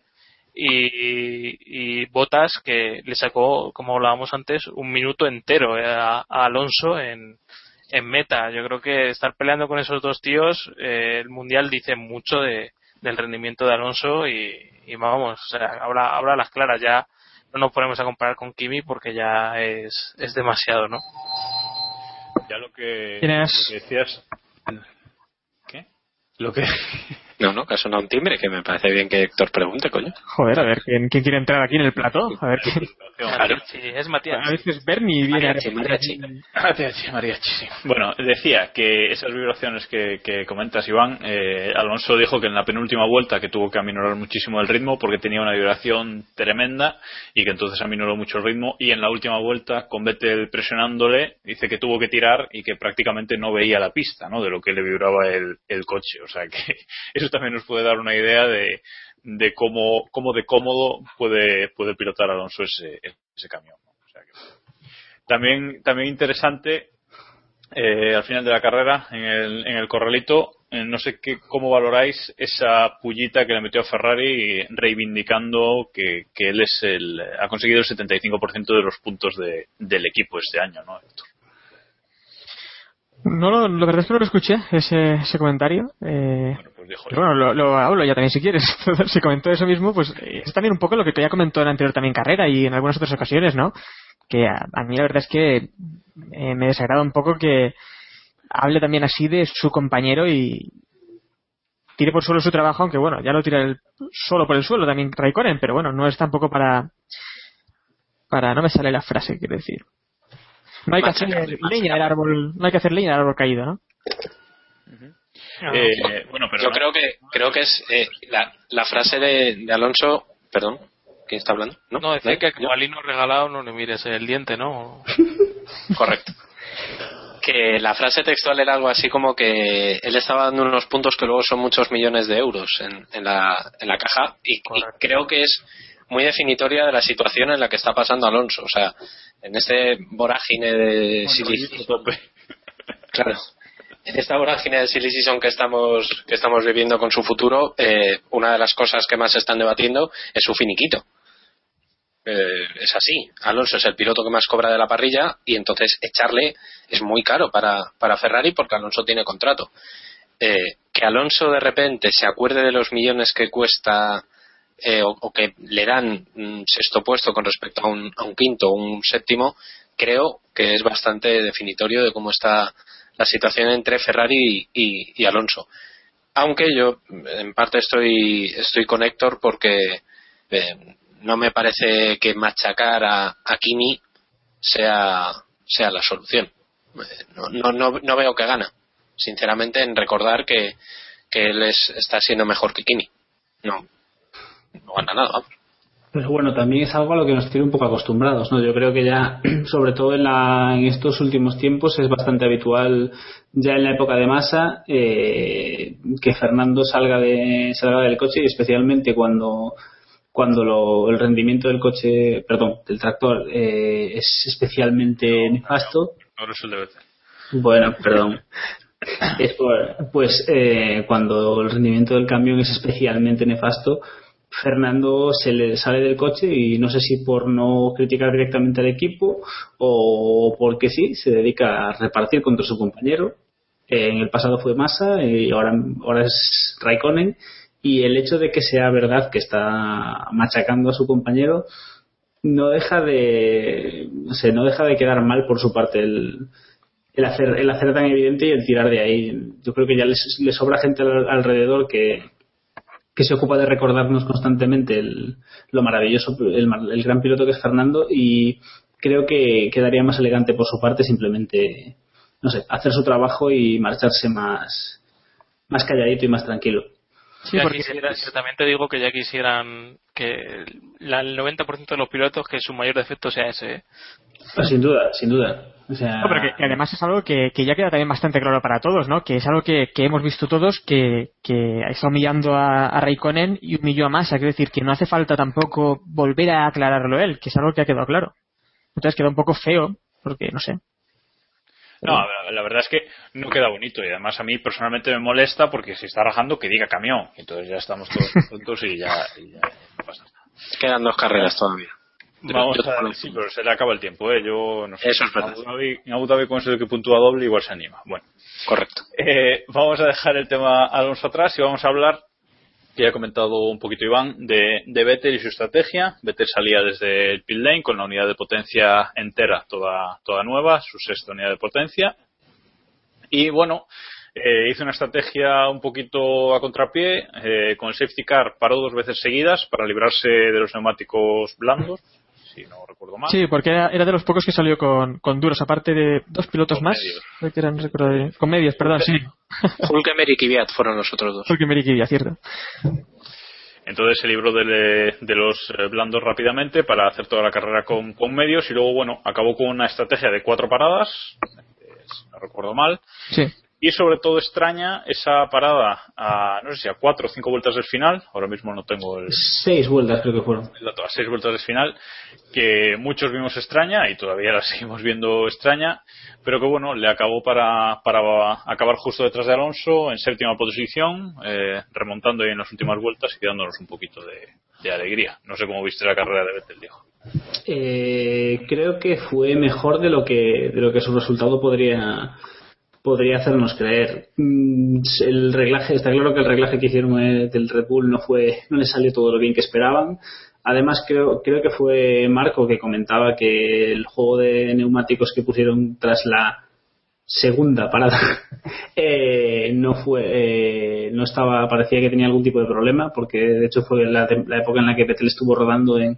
y, y Botas que le sacó, como hablábamos antes, un minuto entero eh, a, Alonso en, en meta. Yo creo que estar peleando con esos dos tíos, eh, el mundial dice mucho de, del rendimiento de Alonso y, vamos, o sea, habla, habla las claras. Ya no nos ponemos a comparar con Kimi porque ya es, es demasiado, ¿no? Ya lo que, lo que decías. ¿Qué? Lo que. No, no, que ha sonado un timbre que me parece bien que Héctor pregunte, coño Joder, a ver, ¿quién, quién quiere entrar aquí en el plató? A ver, ¿quién- Sí, es Matías. a veces Bernie viene Mariachi, mariachi. Mariachi, mariachi. Bueno, decía que esas vibraciones que, que comentas, Iván, eh, Alonso dijo que en la penúltima vuelta que tuvo que aminorar muchísimo el ritmo porque tenía una vibración tremenda y que entonces aminoró mucho el ritmo y en la última vuelta con Vettel presionándole dice que tuvo que tirar y que prácticamente no veía la pista, ¿no? De lo que le vibraba el, el coche. O sea que eso también nos puede dar una idea de, de cómo, cómo de cómodo puede, puede pilotar Alonso ese, ese camión. O sea que, también, también interesante, eh, al final de la carrera, en el, en el corralito, eh, no sé qué, cómo valoráis esa pullita que le metió a Ferrari reivindicando que, que él es el, ha conseguido el 75% de los puntos de, del equipo este año, ¿no? No, lo- la verdad es que no lo escuché, ese, ese comentario. Eh, Pues dijo, pero bueno, lo, lo hablo ya también si quieres. si comentó eso mismo, pues eh, es también un poco lo que ya comentó en la anterior también carrera y en algunas otras ocasiones, ¿no? Que a, a mí la verdad es que eh, me desagrada un poco que hable también así de su compañero y tire por suelo su trabajo, aunque bueno, ya lo tira el- solo por el suelo también Raikkonen, pero bueno, no es tampoco para para no me sale la frase, quiero decir. No hay que hacer leña del árbol, no hay que hacer leña del árbol caído, ¿no? eh, bueno, pero yo creo que creo que es eh, la, la frase de, de Alonso perdón ¿quién está hablando? no, No, decía ¿No? que como alino regalado no le mires el diente, ¿no? Correcto. Que la frase textual era algo así como que él estaba dando unos puntos que luego son muchos millones de euros en, en la, en la caja y, y creo que es muy definitoria de la situación en la que está pasando Alonso. O sea, en este vorágine de season, claro, en esta vorágine de silly season que estamos que estamos viviendo con su futuro, eh, una de las cosas que más se están debatiendo es su finiquito. Eh, es así. Alonso es el piloto que más cobra de la parrilla y entonces echarle es muy caro para, para Ferrari porque Alonso tiene contrato. Eh, que Alonso de repente se acuerde de los millones que cuesta eh, o, que le dan un sexto puesto con respecto a un, a un quinto o un séptimo, creo que es bastante definitorio de cómo está la situación entre Ferrari y, Alonso. Aunque yo en parte estoy, estoy con Héctor porque eh, no me parece que machacar a, a Kimi sea, sea la solución. No, no, no, no veo que gana, sinceramente, en recordar que, que él es, está siendo mejor que Kimi. No, no gana nada, vamos. Pero bueno, también es algo a lo que nos tiene un poco acostumbrados, ¿no? Yo creo que ya, sobre todo en, la, en estos últimos tiempos, es bastante habitual, ya en la época de masa, eh, que Fernando salga, de, salga del coche y especialmente cuando, cuando lo- el rendimiento del coche, perdón, del tractor eh, es especialmente nefasto. Ahora es el de. Bueno, perdón. Es por- pues eh, cuando el rendimiento del camión es especialmente nefasto, Fernando se le sale del coche y no sé si por no criticar directamente al equipo o porque sí, se dedica a repartir contra su compañero. En el pasado fue Massa y ahora, ahora es Raikkonen. Y el hecho de que sea verdad que está machacando a su compañero no deja de no sé, no deja de quedar mal por su parte el, hacer el hacer tan evidente y el tirar de ahí yo creo que ya les sobra gente al- alrededor que que se ocupa de recordarnos constantemente el- lo maravilloso el, gran piloto que es Fernando y creo que quedaría más elegante por su parte simplemente no sé hacer su trabajo y marcharse más más calladito y más tranquilo. Ya quisiera- yo también te digo que ya quisieran que la- el 90% de los pilotos que su mayor defecto sea ese. ¿eh? Pues sin duda sin duda o sea No, pero que, que además es algo que, que ya queda también bastante claro para todos, ¿no? Que es algo que, que hemos visto todos que, que está humillando a, a Raikkonen y humilló a Massa. Quiero decir que no hace falta tampoco volver a aclararlo él, que es algo que ha quedado claro. Entonces queda un poco feo, porque no sé. No, la, verdad es que no queda bonito y además a mí personalmente me molesta porque se está rajando que diga camión. Entonces ya estamos todos juntos y ya, y ya no pasa nada. Quedan dos carreras todavía. Vamos Yo- yo a sí, pero se le acaba el tiempo, ¿eh? Yo no sé. Eso es verdad. En Abu Dhabi, con eso que puntúa doble igual se anima. Bueno. Correcto. Eh, vamos a dejar el tema Alonso atrás y vamos a hablar, que ya ha comentado un poquito Iván, de, de Vettel y su estrategia. Vettel salía desde el pit lane con la unidad de potencia entera, toda, toda nueva, su sexta unidad de potencia. Y bueno, eh, hizo una estrategia un poquito a contrapié. eh, con el safety car paró dos veces seguidas para librarse de los neumáticos blandos, si no recuerdo mal. Sí, porque era, era de los pocos que salió con, con duros, aparte de dos pilotos Con más. medios. Que eran, no con medios, perdón, sí. Hulkenberg y Kvyat fueron los otros dos. Porque me equivoqué, cierto. Entonces se libró de, de los eh, blandos rápidamente para hacer toda la carrera con, con medios y luego, bueno, acabó con una estrategia de cuatro paradas, eh, si no recuerdo mal, Sí. Y sobre todo extraña esa parada a, no sé si a cuatro o cinco vueltas del final, ahora mismo no tengo el, seis vueltas creo que fueron el dato, a seis vueltas del final, que muchos vimos extraña y todavía la seguimos viendo extraña, pero que bueno, le acabó para, para acabar justo detrás de Alonso en séptima posición, eh, remontando ahí en las últimas vueltas y dándonos un poquito de, de alegría. No sé cómo viste la carrera de Vettel, Diego. Eh, creo que fue mejor de lo que de lo que su resultado podría podría hacernos creer. Mm, el reglaje está claro que el reglaje que hicieron eh, del Red Bull no fue no le salió todo lo bien que esperaban. Además creo creo que fue Marco que comentaba que el juego de neumáticos que pusieron tras la segunda parada eh, no fue eh, no estaba parecía que tenía algún tipo de problema porque de hecho fue la, época en la que Vettel estuvo rodando en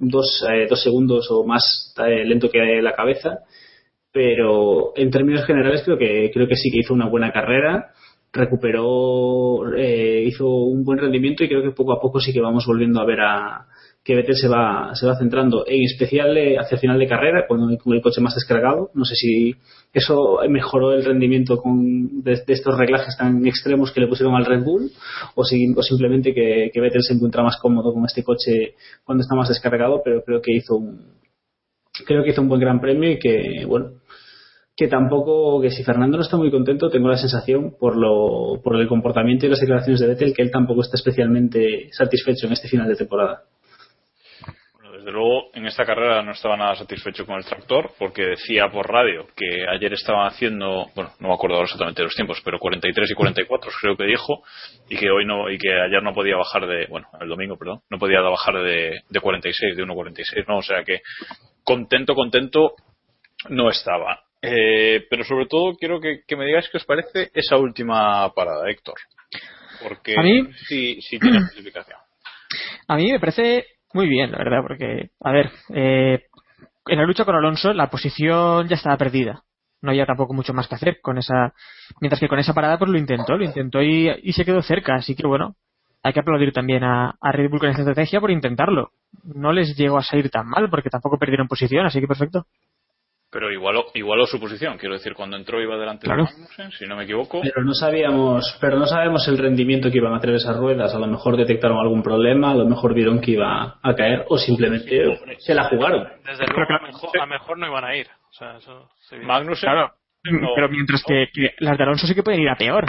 dos, eh, dos segundos o más eh, lento que la cabeza pero en términos generales creo que creo que sí que hizo una buena carrera recuperó eh, hizo un buen rendimiento y creo que poco a poco sí que vamos volviendo a ver a que Vettel se va se va centrando en especial hacia el final de carrera cuando con el coche más descargado. No sé si eso mejoró el rendimiento con de, de estos reglajes tan extremos que le pusieron al Red Bull o, si- o simplemente que, que Vettel se encuentra más cómodo con este coche cuando está más descargado pero creo que hizo un creo que hizo un buen gran premio y que bueno que tampoco que si Fernando no está muy contento tengo la sensación por lo por el comportamiento y las declaraciones de Vettel que él tampoco está especialmente satisfecho en este final de temporada desde luego en esta carrera no estaba nada satisfecho con el tractor porque decía por radio que ayer estaban haciendo, bueno, no me acuerdo ahora exactamente los tiempos, pero 43 y 44 creo que dijo y que hoy no y que ayer no podía bajar de, bueno, el domingo, perdón, no podía bajar de, de 46, de 1.46, no, o sea que contento, contento no estaba. Eh, pero sobre todo quiero que, que me digáis qué os parece esa última parada, Héctor. Porque A mí- sí, sí tiene justificación. A mí me parece muy bien, la verdad, porque, a ver, eh, en la lucha con Alonso la posición ya estaba perdida. No había tampoco mucho más que hacer con esa. Mientras que con esa parada, pues lo intentó, lo intentó y, y se quedó cerca. Así que bueno, hay que aplaudir también a, a Red Bull con esta estrategia por intentarlo. No les llegó a salir tan mal porque tampoco perdieron posición, así que perfecto. Pero igualó, igualó su posición, quiero decir, cuando entró iba delante Claro. de Magnussen, si no me equivoco. Pero no sabíamos, pero no sabemos el rendimiento que iban a tener esas ruedas. A lo mejor detectaron algún problema, a lo mejor vieron que iba a caer o simplemente se la jugaron. Desde luego, a mejor, a mejor no iban a ir. O sea, eso se vio. Magnussen, Claro, pero mientras que, que las de Alonso sí que pueden ir a peor.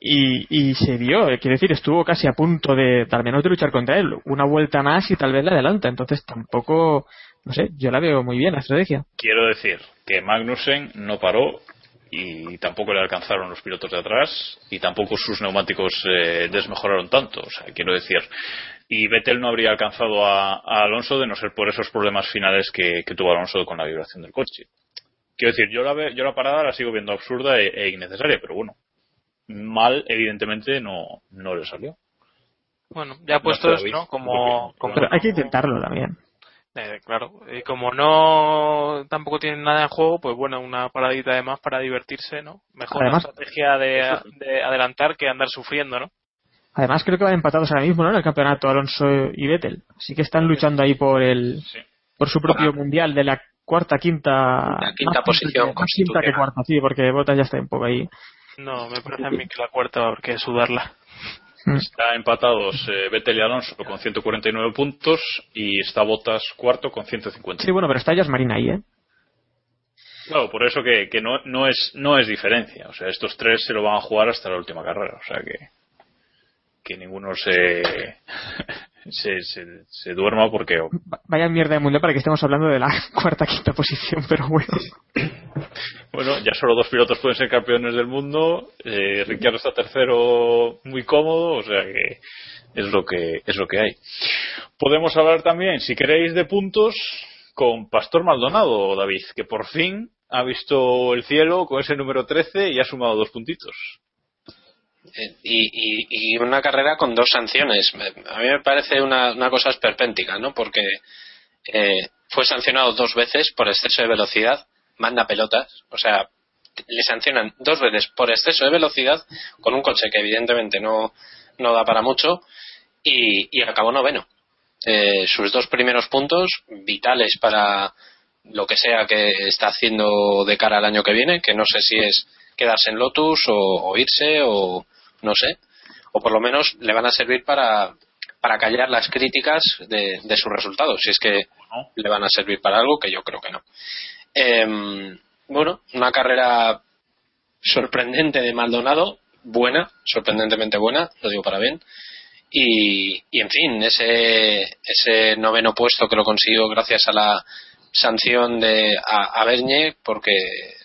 Y, y se vio, eh, quiero decir, estuvo casi a punto de, al menos de luchar contra él. Una vuelta más y tal vez la adelanta. Entonces tampoco, no sé, yo la veo muy bien la estrategia. quiero decir que Magnussen no paró y tampoco le alcanzaron los pilotos de atrás y tampoco sus neumáticos eh, desmejoraron tanto. O sea, quiero decir, y Vettel no habría alcanzado a, a Alonso de no ser por esos problemas finales que, que tuvo Alonso con la vibración del coche. Quiero decir, yo la, ve- yo la parada la sigo viendo absurda e, e innecesaria, pero bueno, mal evidentemente no, no le salió. Bueno, ya puestos. ¿no? Como, como Pero hay que intentarlo también. Eh, claro, y como no tampoco tienen nada en juego, pues bueno, una paradita de más para divertirse, ¿no? Mejor Además- la estrategia de, de adelantar que andar sufriendo, ¿no? Además creo que van empatados ahora mismo, ¿no? En el campeonato Alonso y Vettel. Así que están luchando ahí por el, Sí. por su propio mundial de la cuarta, quinta, La quinta más posición que- más quinta que cuarta, sí, porque Bottas ya está un poco ahí. No, me parece a mí que la cuarta va a haber que sudarla. Está empatados eh, Vettel y Alonso con 149 puntos y está Bottas cuarto con 150. Sí, bueno, pero está Jazz Marina ahí, ¿eh? Claro, por eso que, que no, no, es, no es diferencia. O sea, estos tres se lo van a jugar hasta la última carrera. O sea, que, que ninguno se, se, se, se duerma porque... Va- Vaya mierda de mundial para que estemos hablando de la cuarta, quinta posición, pero bueno. Bueno, ya solo dos pilotos pueden ser campeones del mundo. Eh, Ricciardo está tercero muy cómodo. O sea, que es lo que, es lo que hay. Podemos hablar también, si queréis, de puntos con Pastor Maldonado, David, que por fin ha visto el cielo con ese número 13 y ha sumado dos puntitos. Y, y- una carrera con dos sanciones. A mí me parece una, una cosa esperpéntica, ¿no? Porque eh, fue sancionado dos veces por exceso de velocidad, manda pelotas, o sea, le sancionan dos veces por exceso de velocidad con un coche que evidentemente no, no da para mucho y, y acabó noveno. Eh, sus dos primeros puntos vitales para lo que sea que está haciendo de cara al año que viene, que no sé si es quedarse en Lotus o, o irse o no sé, o por lo menos le van a servir para, para callar las críticas de, de sus resultados, si es que le van a servir para algo, que yo creo que no. Em, bueno, una carrera sorprendente de Maldonado, buena, sorprendentemente buena, lo digo para bien. Y, y en fin, ese, ese noveno puesto que lo consiguió gracias a la sanción de a, a porque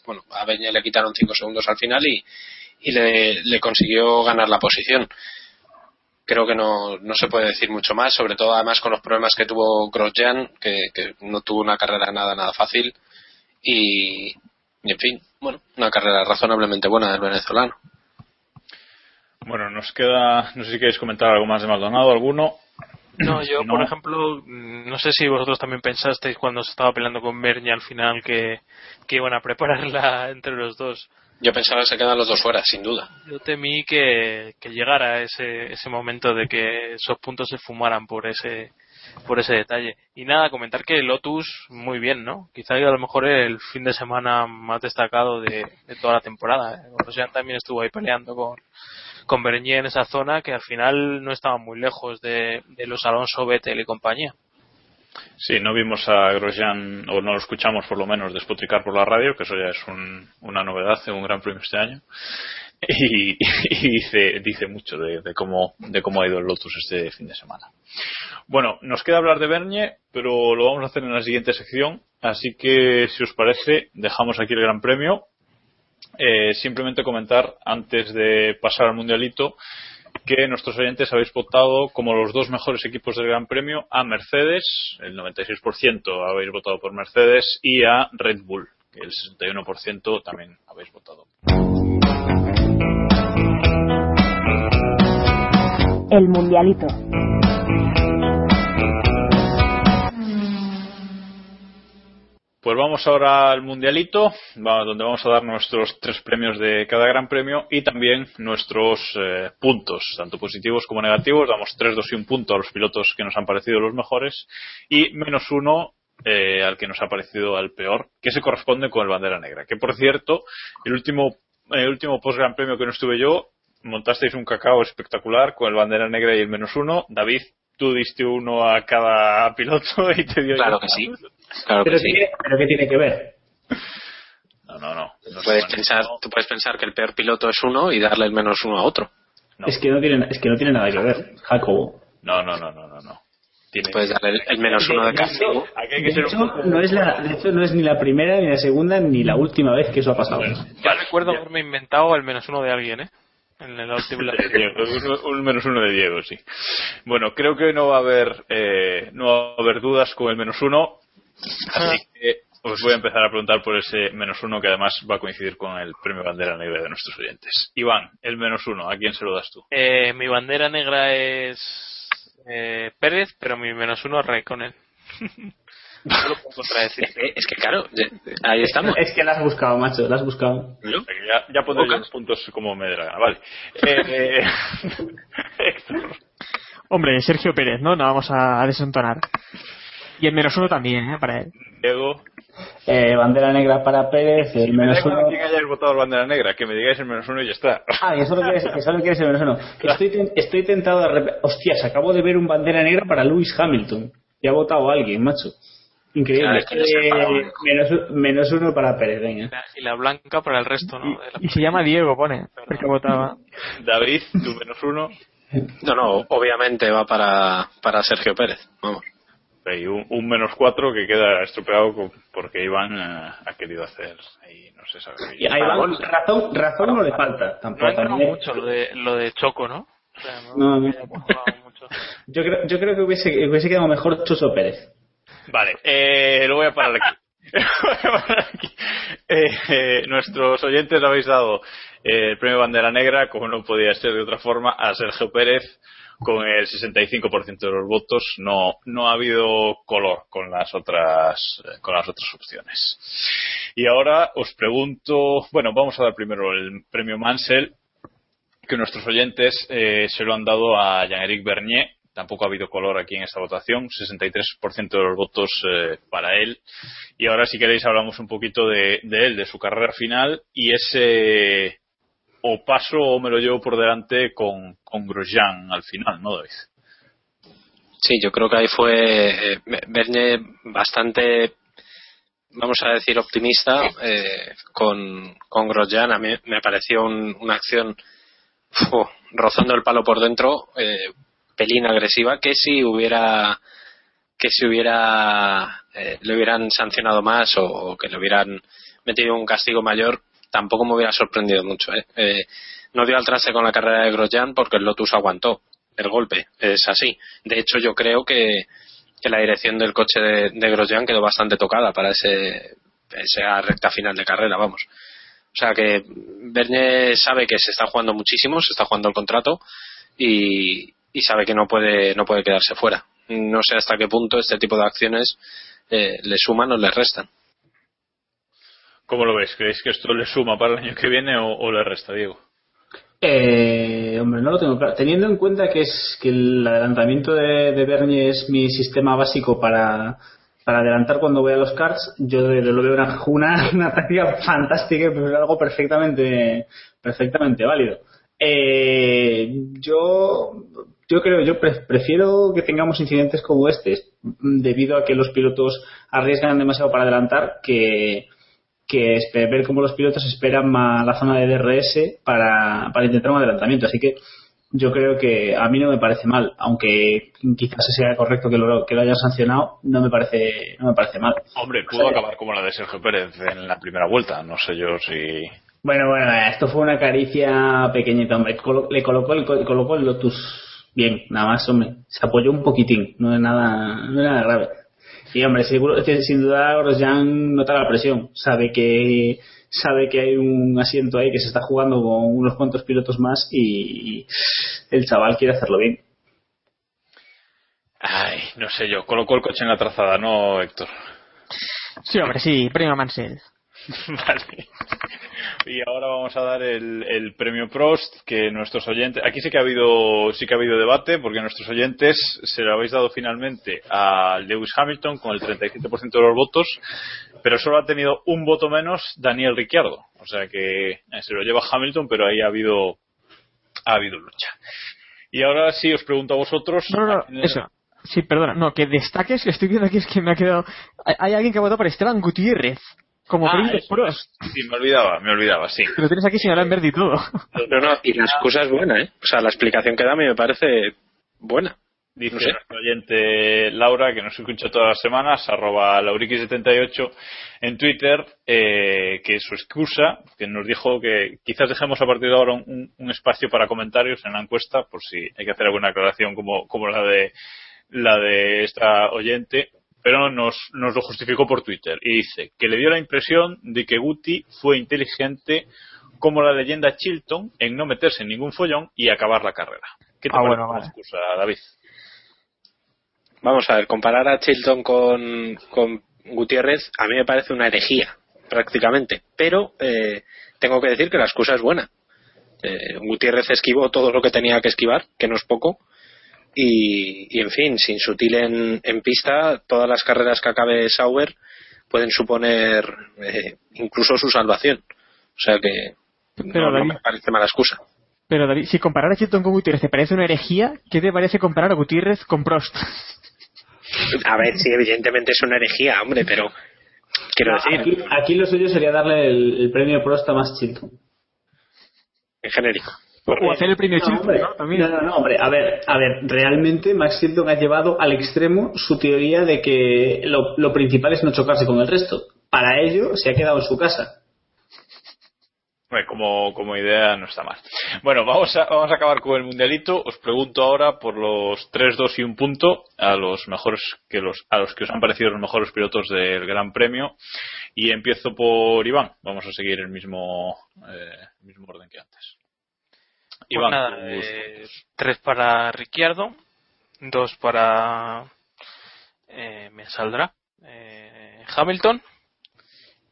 bueno, a Bernie le quitaron cinco segundos al final y, y le, le consiguió ganar la posición. Creo que no, no se puede decir mucho más, sobre todo además con los problemas que tuvo Grosjean, que, que no tuvo una carrera nada, nada fácil. Y, y en fin, bueno, una carrera razonablemente buena del venezolano. Bueno, nos queda, no sé si queréis comentar algo más de Maldonado, alguno. No, yo, Si no- por ejemplo, mm, no sé si vosotros también pensasteis cuando se estaba peleando con Bernie al final que, que iban a prepararla entre los dos. Yo pensaba que se quedan los dos fuera, sin duda. Yo temí que, que llegara ese, ese momento de que esos puntos se fumaran por ese por ese detalle. Y nada, comentar que Lotus muy bien, ¿no? Quizá a lo mejor el fin de semana más destacado de, de toda la temporada. ¿eh? Grosjean también estuvo ahí peleando con, con Bernier en esa zona que al final no estaba muy lejos de, de los Alonso, Vettel y compañía. Sí, no vimos a Grosjean, o no lo escuchamos por lo menos, despotricar por la radio, que eso ya es un- una novedad en un gran premio este año. y, dice, mucho de, de cómo, de cómo ha ido el Lotus este fin de semana. Bueno, nos queda hablar de Bernie, pero lo vamos a hacer en la siguiente sección. Así que, si os parece, dejamos aquí el Gran Premio. Eh, simplemente comentar, antes de pasar al Mundialito, que nuestros oyentes habéis votado como los dos mejores equipos del Gran Premio a Mercedes, el 96% habéis votado por Mercedes, y a Red Bull, que el 61% también habéis votado. El Mundialito. Pues vamos ahora al Mundialito, donde vamos a dar nuestros tres premios de cada Gran Premio y también nuestros eh, puntos, tanto positivos como negativos. Damos tres, dos y un punto a los pilotos que nos han parecido los mejores y menos uno eh, al que nos ha parecido al peor, que se corresponde con el Bandera Negra. Que por cierto, el último, el último post Gran Premio que no estuve yo, montasteis un cacao espectacular con el Bandera Negra y el menos uno. David, tú diste uno a cada piloto y te dio Claro yo- que sí. Claro pero, que sí. tiene- pero ¿qué tiene que ver? No, no, no. No Puedes pensar, tú puedes pensar que el peor piloto es uno y darle el menos uno a otro. No. Es que no tiene, es que no tiene nada que ver, Jacobo. No, no, no, no, no. no. Tiene Puedes darle el, el menos uno de castigo. Aquí hay que De ser hecho, no es la, de hecho, no es ni la primera, ni la segunda, ni la última vez que eso ha pasado. Ya recuerdo haberme inventado el menos uno de alguien, ¿eh? En Diego, un, un menos uno de Diego, sí. Bueno, creo que no va a haber eh, no va a haber dudas con el menos uno, así que os voy a empezar a preguntar por ese menos uno que además va a coincidir con el premio bandera negra de nuestros oyentes. Iván, el menos uno, ¿a quién se lo das tú? Eh, mi bandera negra es eh, Pérez, pero mi menos uno es Raikkonen. no lo puedo contradecir. Es que, es que, claro, ahí estamos. Es que la has buscado, macho, la has buscado. Ya, ya pondré yo los puntos como me dé la gana, vale. Eh, eh, Héctor, Hombre, Sergio Pérez, ¿no? No vamos a, a desentonar. Y el menos uno también, ¿eh? Para él. Diego, Eh, bandera negra para Pérez, el menos uno. quién hayáis votado bandera negra, que me digáis el menos uno y ya está. Ah, que solo quieres, que solo quieres el menos uno. Que estoy, ten- estoy tentado de rep- Hostias, acabo de ver un bandera negra para Lewis Hamilton. Ya ha votado a alguien, macho. Increíble. Claro, es que no se Eh, menos, menos uno para Pérez, venga. Y la blanca para el resto, ¿no? Y se llama Diego, pone. Porque votaba. David, tu menos uno. No, no, obviamente va para, para Sergio Pérez. Vamos. Y un, un menos cuatro que queda estropeado con- porque Iván eh, ha querido hacer ahí, no sé, sabe. Y ahí va, razón, razón no le falta. No ha Tampoco. entrado también. mucho lo de, lo de Choco, ¿no? O sea, no, No, no. mucho. Yo creo, yo creo que hubiese, hubiese quedado mejor Chuso Pérez. Vale, eh, lo voy a parar aquí. Eh, eh, nuestros oyentes habéis dado eh, el premio Bandera Negra, como no podía ser de otra forma, a Sergio Pérez con el 65% de los votos. No, no ha habido color con las otras, con las otras opciones. Y ahora os pregunto, bueno, vamos a dar primero el premio Mansell, que nuestros oyentes eh, se lo han dado a Jean-Éric Bernier. Tampoco ha habido color aquí en esta votación, 63% de los votos eh, para él. Y ahora, si queréis, hablamos un poquito de, él, de su carrera final y ese o paso o me lo llevo por delante con, con Grosjean al final, ¿no, David? Sí, yo creo que ahí fue eh, Bernie bastante, vamos a decir, optimista eh, con, con Grosjean. A mí me pareció un- una acción rozando el palo por dentro, eh, pelín agresiva, que si hubiera que si hubiera eh, le hubieran sancionado más o, que le hubieran metido un castigo mayor, tampoco me hubiera sorprendido mucho. ¿eh? Eh, no dio al traste con la carrera de Grosjean porque el Lotus aguantó el golpe, es así. De hecho, yo creo que, que la dirección del coche de, Grosjean quedó bastante tocada para ese, esa recta final de carrera, vamos. O sea que Bernie sabe que se está jugando muchísimo, se está jugando el contrato y, y sabe que no puede, no puede quedarse fuera. No sé hasta qué punto este tipo de acciones eh, le suman o le restan. ¿Cómo lo ves? ¿Creéis que esto le suma para el año que viene o, o le resta, Diego? Eh, hombre, no lo tengo claro. Teniendo en cuenta que es que el adelantamiento de, de Bernie es mi sistema básico para, para adelantar cuando voy a los karts, yo lo veo una, una, una táctica fantástica y prefiero algo perfectamente, perfectamente válido. Eh, yo, yo creo, yo pre- prefiero que tengamos incidentes como este, debido a que los pilotos arriesgan demasiado para adelantar, que, que ver cómo los pilotos esperan más la zona de DRS para, para intentar un adelantamiento. Así que yo creo que a mí no me parece mal, aunque quizás sea correcto que lo, que lo hayan sancionado, no me parece no me parece mal. Hombre, pudo acabar como la de Sergio Pérez en la primera vuelta, no sé yo si... Bueno, bueno, esto fue una caricia pequeñita, hombre. Le colocó el, colocó el Lotus bien, nada más, hombre. Se apoyó un poquitín, no es nada, no es nada grave. Y hombre, seguro, es que sin duda Grosjean nota la presión, sabe que sabe que hay un asiento ahí que se está jugando con unos cuantos pilotos más y, y el chaval quiere hacerlo bien. Ay, no sé yo, colocó el coche en la trazada, ¿no, Héctor? Sí, hombre, sí, premio Mansell. vale. Y ahora vamos a dar el, el premio Prost que nuestros oyentes, aquí sí que ha habido sí que ha habido debate porque nuestros oyentes se lo habéis dado finalmente a Lewis Hamilton con el 37% de los votos, pero solo ha tenido un voto menos Daniel Ricciardo, o sea que eh, se lo lleva Hamilton, pero ahí ha habido ha habido lucha. Y ahora sí os pregunto a vosotros. No, no, eso. Sí, perdona, no, que destaques, que estoy viendo aquí, es que me ha quedado... Hay, hay alguien que ha votado por Esteban Gutiérrez, como Ah. Sí, me olvidaba, me olvidaba, sí. Lo tienes aquí señalado en verde y todo. No, no, y la excusa es buena, ¿eh? O sea, la explicación que da a mí me parece buena. Dice No sé. nuestra oyente Laura, que nos escucha todas las semanas, arroba lauriki78 en Twitter, eh, que su excusa, que nos dijo que quizás dejemos a partir de ahora un, un espacio para comentarios en la encuesta, por si hay que hacer alguna aclaración como, como la de la de esta oyente, pero nos, nos lo justificó por Twitter y dice que le dio la impresión de que Guti fue inteligente como la leyenda Chilton en no meterse en ningún follón y acabar la carrera. ¿Qué te Ah, parece bueno, vale. excusa, David? Vamos a ver, comparar a Chilton con, con Gutiérrez a mí me parece una herejía, prácticamente. Pero eh, tengo que decir que la excusa es buena. Eh, Gutiérrez esquivó todo lo que tenía que esquivar, que no es poco. Y, y, en fin, sin sutil en, en pista, todas las carreras que acabe Sauber pueden suponer eh, incluso su salvación. O sea que Pero, no, me parece mala excusa. Pero David, si comparar a Chilton con Gutiérrez te parece una herejía, ¿qué te parece comparar a Gutiérrez con Prost? A ver, sí, evidentemente es una herejía, hombre, pero quiero No, decir, aquí, aquí lo suyo sería darle el, el premio Prost a más Chilton. en genérico. O hacer el premio No, Chilton, hombre, ¿no? También. no, no, no, hombre, a ver, a ver, realmente Max Chilton ha llevado al extremo su teoría de que lo, lo principal es no chocarse con el resto. Para ello se ha quedado en su casa. Bueno, como, como idea no está mal. Bueno, vamos a, vamos a acabar con el mundialito. Os pregunto ahora por los 3, 2 y un punto a los mejores que los, a los que os han parecido los mejores pilotos del Gran Premio. Y empiezo por Iván. Vamos a seguir el mismo, eh, el mismo orden que antes. Pues Iván, nada, eh, tres para Ricciardo, dos para eh, me saldrá eh, Hamilton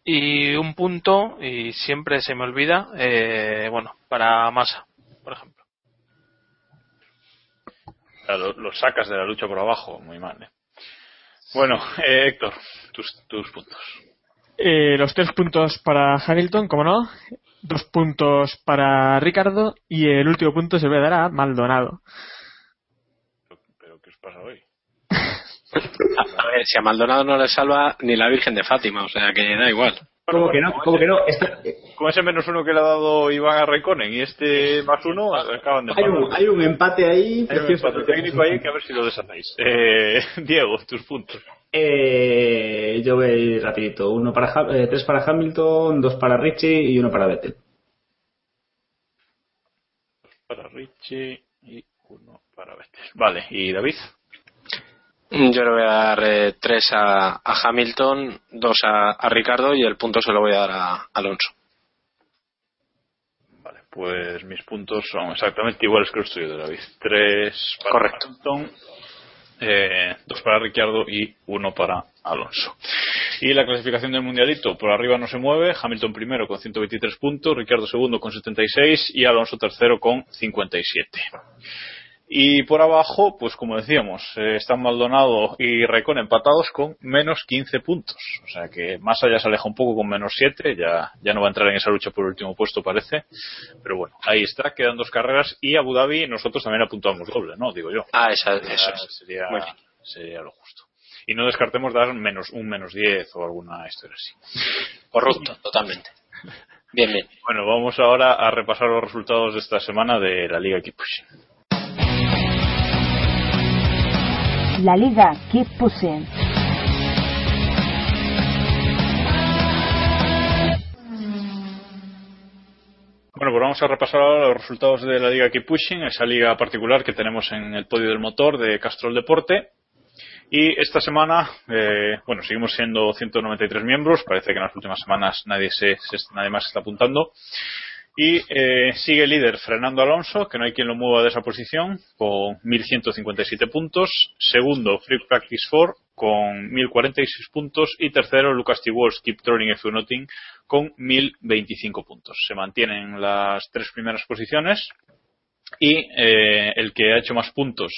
y un punto y siempre se me olvida eh, bueno para Massa por ejemplo lo, lo sacas de la lucha por abajo. Muy mal. ¿eh? Bueno, eh, Héctor, tus, tus puntos. Eh, los tres puntos para Hamilton, como no. Dos puntos para Ricardo. Y el último punto se lo voy a dar a Maldonado. ¿Pero qué os pasa hoy? A ver, si a Maldonado no le salva ni la Virgen de Fátima, o sea que da igual. ¿Cómo que no? ¿Cómo que no? Esta- Con ese menos uno que le ha dado Iván a Raikkonen y este más uno acaban de hay, un, hay un empate ahí. Hay un empate técnico ahí que a ver si lo deshacéis. Eh, Diego, tus puntos. Eh, yo voy rapidito. Uno para, eh, tres para Hamilton, dos para Richie y uno para Vettel. Para Richie y uno para Vettel. Vale, ¿y David? Yo le voy a dar eh, tres a, a Hamilton, dos a, a Ricardo y el punto se lo voy a dar a Alonso. Vale, pues mis puntos son exactamente iguales que los tuyos de David. Tres para Correcto. Hamilton, eh, dos para Ricciardo y uno para Alonso. Y la clasificación del mundialito, por arriba no se mueve, Hamilton primero con 123 puntos, Ricciardo segundo con 76 y Alonso tercero con 57. Y por abajo, pues como decíamos, eh, están Maldonado y Recon empatados con menos 15 puntos. O sea que Massa ya se aleja un poco con menos 7, ya, ya no va a entrar en esa lucha por el último puesto parece. Pero bueno, ahí está, quedan dos carreras y Abu Dhabi nosotros también apuntamos doble, ¿no? Digo yo. Ah, esa, eso. Sería, bien. sería lo justo. y no descartemos dar menos un menos 10 o alguna historia así. Corrupto, totalmente. Bien, bien. Bueno, vamos ahora a repasar los resultados de esta semana de la Liga Keep La Liga Keep Pushing. Bueno, pues vamos a repasar ahora los resultados de la Liga Keep Pushing, esa liga particular que tenemos en el podio del motor de Castrol Deporte. Y esta semana, eh, bueno, seguimos siendo 193 miembros. Parece que en las últimas semanas nadie, se, nadie más se está apuntando. Y eh, sigue líder Fernando Alonso, que no hay quien lo mueva de esa posición, con 1.157 puntos. Segundo, Free Practice 4, con 1.046 puntos. Y tercero, Lucas T. Walsh, Keep You Nothing, con 1.025 puntos. Se mantienen las tres primeras posiciones. Y eh, el que ha hecho más puntos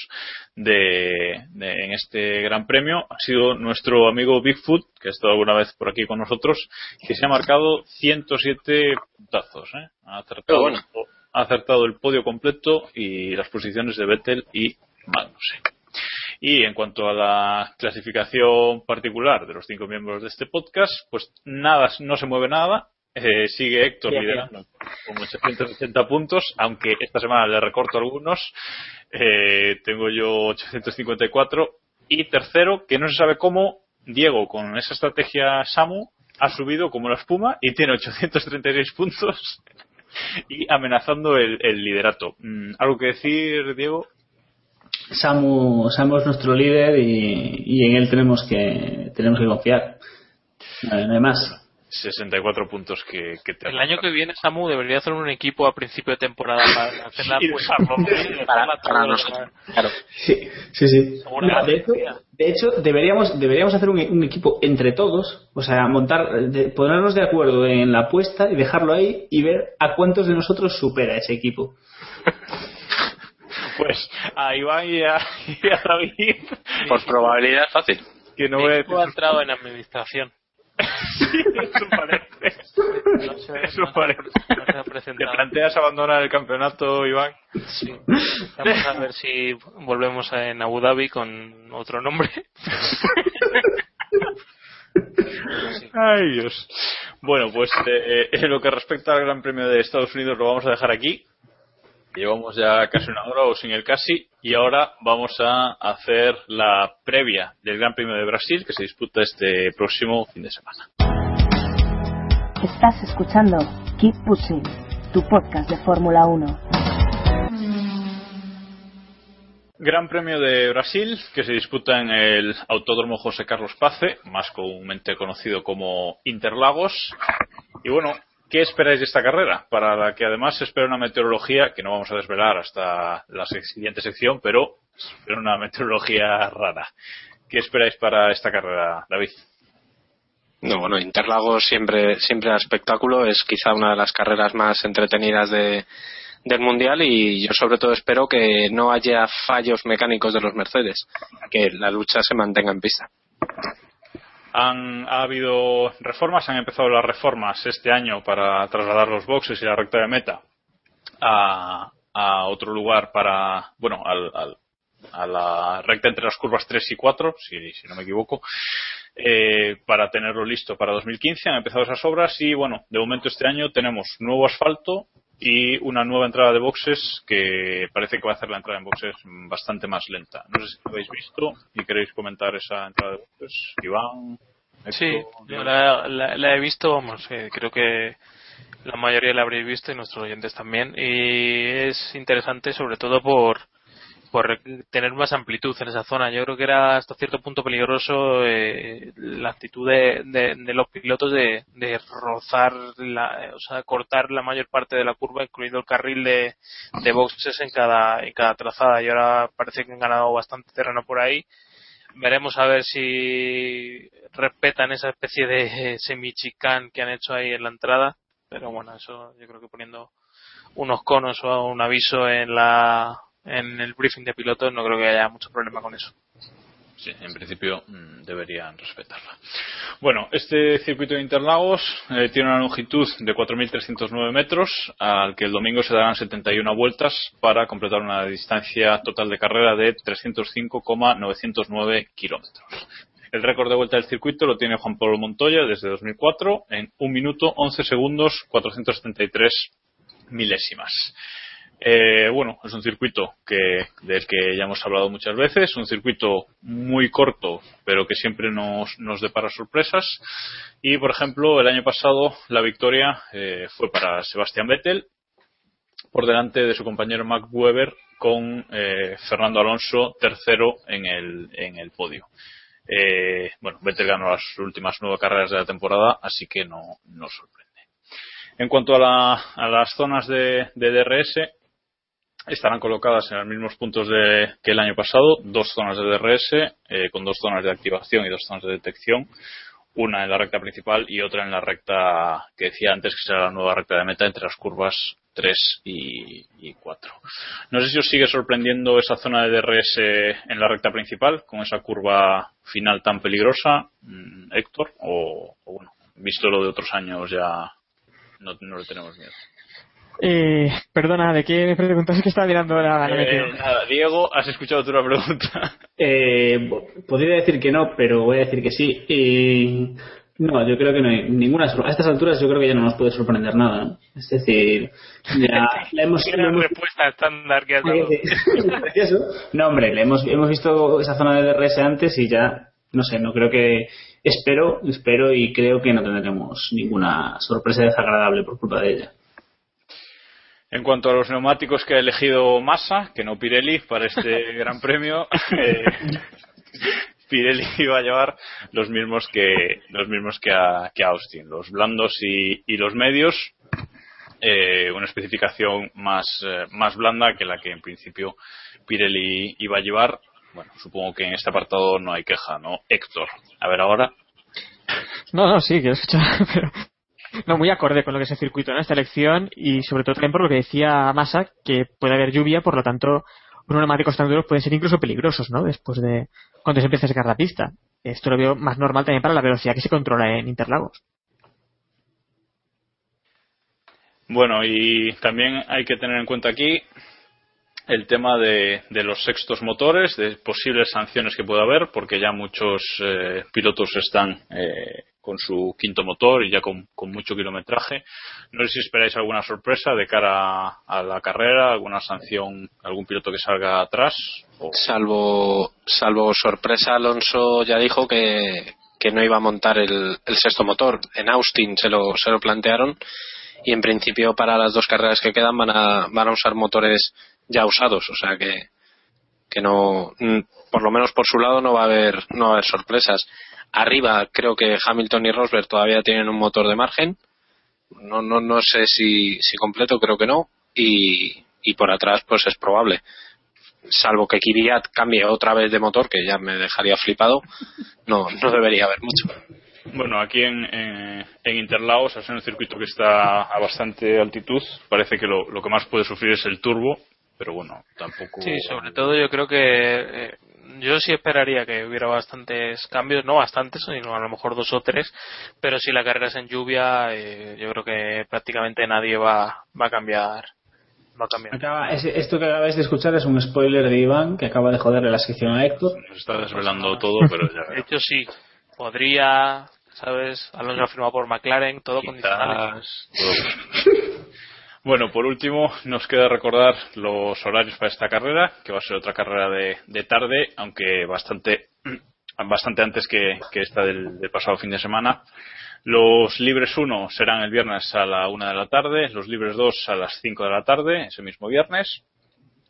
de, de- en este gran premio ha sido nuestro amigo Bigfoot, que ha estado alguna vez por aquí con nosotros, que se ha marcado 107 puntazos. ¿eh? Ha, acertado, bueno. ha acertado el podio completo y las posiciones de Vettel y Magnussen. Y en cuanto a la clasificación particular de los cinco miembros de este podcast, pues nada, no se mueve nada. Eh, sigue Héctor Bien, liderando con 880 puntos, aunque esta semana le recorto algunos. Eh, tengo yo 854. Y tercero, que no se sabe cómo, Diego, con esa estrategia Samu, ha subido como la espuma y tiene 836 puntos y amenazando el, el liderato. Mm, ¿Algo que decir, Diego? Samu, Samu es nuestro líder y, y en él tenemos que tenemos que confiar. No hay más. 64 puntos que, que te El año que viene Samu debería hacer un equipo a principio de temporada para hacer la dejarlo. Para, para nosotros. Claro. Sí, sí, sí. No, de, hecho, de hecho, deberíamos, deberíamos hacer un, un equipo entre todos, o sea, montar, de- ponernos de acuerdo en la apuesta y dejarlo ahí y ver a cuántos de nosotros supera ese equipo. Pues a Iván y a, y a David, Por probabilidad fácil. que no voy a ha entrado en administración. Eso parece. Eso parece. ¿Te planteas abandonar el campeonato, Iván? Sí. Vamos a ver si volvemos a- en Abu Dhabi con otro nombre. Sí. Ay, Dios. Bueno, pues eh, en lo que respecta al Gran Premio de Estados Unidos lo vamos a dejar aquí. Llevamos ya casi una hora o sin el casi y ahora vamos a hacer la previa del Gran Premio de Brasil que se disputa este próximo fin de semana. Estás escuchando Keep Pushing, tu podcast de Fórmula 1. Gran Premio de Brasil que se disputa en el Autódromo José Carlos Pace, más comúnmente conocido como Interlagos. Y bueno, ¿qué esperáis de esta carrera? Para la que además se espera una meteorología que no vamos a desvelar hasta la siguiente sección, pero espera una meteorología rara. ¿Qué esperáis para esta carrera, David? No, bueno, Interlagos siempre, siempre espectáculo, es quizá una de las carreras más entretenidas de, del Mundial y yo sobre todo espero que no haya fallos mecánicos de los Mercedes, que la lucha se mantenga en pista. Han, ha habido reformas, han empezado las reformas este año para trasladar los boxes y la recta de meta a, a otro lugar para, bueno, al, al- a la recta entre las curvas 3 y 4, si, si no me equivoco, eh, para tenerlo listo para 2015. Han empezado esas obras y, bueno, de momento este año tenemos nuevo asfalto y una nueva entrada de boxes que parece que va a hacer la entrada en boxes bastante más lenta. No sé si lo habéis visto y queréis comentar esa entrada de boxes. Iván. Sí, yo la, la- la he visto, vamos, eh, creo que la mayoría la habréis visto y nuestros oyentes también. Y es interesante sobre todo por, por tener más amplitud en esa zona. Yo creo que era hasta cierto punto peligroso eh, la actitud de, los pilotos de, de rozar, la, o sea, cortar la mayor parte de la curva, incluido el carril de, de boxes en cada, en cada trazada. Y ahora parece que han ganado bastante terreno por ahí veremos a ver si respetan esa especie de semi-chicán que han hecho ahí en la entrada. Pero bueno, eso yo creo que poniendo unos conos o un aviso en la en el briefing de pilotos no creo que haya mucho problema con eso. Sí, en principio mm, deberían respetarla. Bueno, este circuito de Interlagos eh, tiene una longitud de 4.309 metros, al que el domingo se darán 71 vueltas para completar una distancia total de carrera de 305,909 kilómetros. El récord de vuelta del circuito lo tiene Juan Pablo Montoya desde 2004 en 1 minuto 11 segundos 473 milésimas. Eh, bueno, es un circuito que, del que ya hemos hablado muchas veces, un circuito muy corto, pero que siempre nos, nos depara sorpresas. Y, por ejemplo, el año pasado la victoria eh, fue para Sebastián Vettel, por delante de su compañero Mac Weber, con eh, Fernando Alonso tercero en el, en el podio. Eh, bueno, Vettel ganó las últimas nueve carreras de la temporada, así que no, no sorprende. En cuanto a, la, a las zonas de, de DRS, estarán colocadas en los mismos puntos de, que el año pasado, dos zonas de DRS, eh, con dos zonas de activación y dos zonas de detección, una en la recta principal y otra en la recta que decía antes que será la nueva recta de meta entre las curvas 3 y, y 4. No sé si os sigue sorprendiendo esa zona de DRS en la recta principal, con esa curva final tan peligrosa, mm, Héctor, o, bueno, visto lo de otros años ya no le tenemos miedo. Eh, perdona, ¿de qué me preguntas? Es que estaba mirando la, la Eh, nada, Diego, has escuchado tú la pregunta. Eh, podría decir que no, pero voy a decir que sí. Y no, yo creo que no hay ninguna. A estas alturas, yo creo que ya no nos puede sorprender nada. ¿no? Es decir, ya la hemos. La hemos- respuesta estándar que has dado. Precioso. No, hombre, le hemos, hemos visto esa zona de DRS antes y ya, no sé, no creo que. Espero, espero y creo que no tendremos ninguna sorpresa desagradable por culpa de ella. En cuanto a los neumáticos que ha elegido Massa, que no Pirelli, para este Gran Premio, eh, Pirelli iba a llevar los mismos que los mismos que a, que a Austin, los blandos y, y los medios, eh, una especificación más eh, más blanda que la que en principio Pirelli iba a llevar. Bueno, supongo que en este apartado no hay queja, ¿no? Héctor, a ver ahora. No, no, sí, quiero escuchar, pero no muy acorde con lo que es el circuito en esta elección y sobre todo también por lo que decía Massa, que puede haber lluvia, por lo tanto, unos neumáticos tan duros pueden ser incluso peligrosos, ¿no? Después de cuando se empieza a sacar la pista. Esto lo veo más normal también para la velocidad que se controla en Interlagos. Bueno, y también hay que tener en cuenta aquí el tema de, de los sextos motores, de posibles sanciones que pueda haber, porque ya muchos eh, pilotos están eh, con su quinto motor y ya con, mucho kilometraje. No sé si esperáis alguna sorpresa de cara a, la carrera, alguna sanción, algún piloto que salga atrás. O... Salvo, salvo sorpresa, Alonso ya dijo que, que no iba a montar el, el sexto motor. En Austin se lo, se lo plantearon y en principio para las dos carreras que quedan van a, van a usar motores ya usados, o sea que, que no, mm, por lo menos por su lado no va a haber, no va a haber sorpresas. Arriba creo que Hamilton y Rosberg todavía tienen un motor de margen, no, no, no sé si, si completo, creo que no, y, y por atrás pues es probable. Salvo que Kvyat cambie otra vez de motor, que ya me dejaría flipado, no, no debería haber mucho. Bueno, aquí en, en, en Interlagos, al un circuito que está a bastante altitud, parece que lo, lo que más puede sufrir es el turbo, pero bueno, tampoco. Sí, sobre todo yo creo que eh, yo sí esperaría que hubiera bastantes cambios, no bastantes, sino a lo mejor dos o tres, pero si la carrera es en lluvia, eh, yo creo que prácticamente nadie va, va a cambiar. Va a cambiar. Acaba- es- esto que acabáis de escuchar es un spoiler de Iván que acaba de joderle la sección a Héctor. Nos está desvelando todo, pero ya De hecho, sí, podría, ¿sabes? Alonso ha firmado por McLaren, todo condicional. Bueno, por último, nos queda recordar los horarios para esta carrera, que va a ser otra carrera de, de tarde, aunque bastante, bastante antes que, esta del, del pasado fin de semana. Los libres 1 serán el viernes a la 1 de la tarde, los libres 2 a las 5 de la tarde, ese mismo viernes.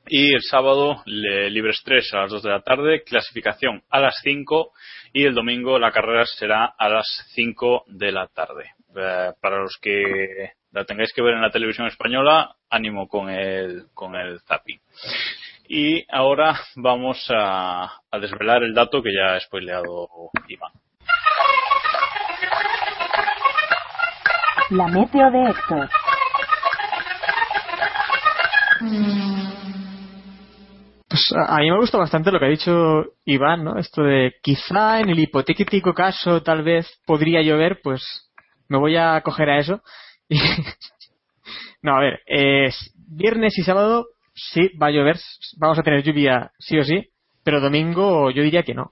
Y el sábado, le- libres 3 a las 2 de la tarde, clasificación a las 5 y el domingo la carrera será a las 5 de la tarde. Eh, para los que la tengáis que ver en la televisión española, ánimo con el, con el zapping. Y ahora vamos a, a desvelar el dato que ya ha spoileado Iván. La meteo de Héctor. Pues a a mí me gusta bastante lo que ha dicho Iván, ¿no? Esto de quizá en el hipotético caso tal vez podría llover, pues me voy a coger a eso. No, a ver, es viernes y sábado sí va a llover, vamos a tener lluvia sí o sí, pero domingo yo diría que no.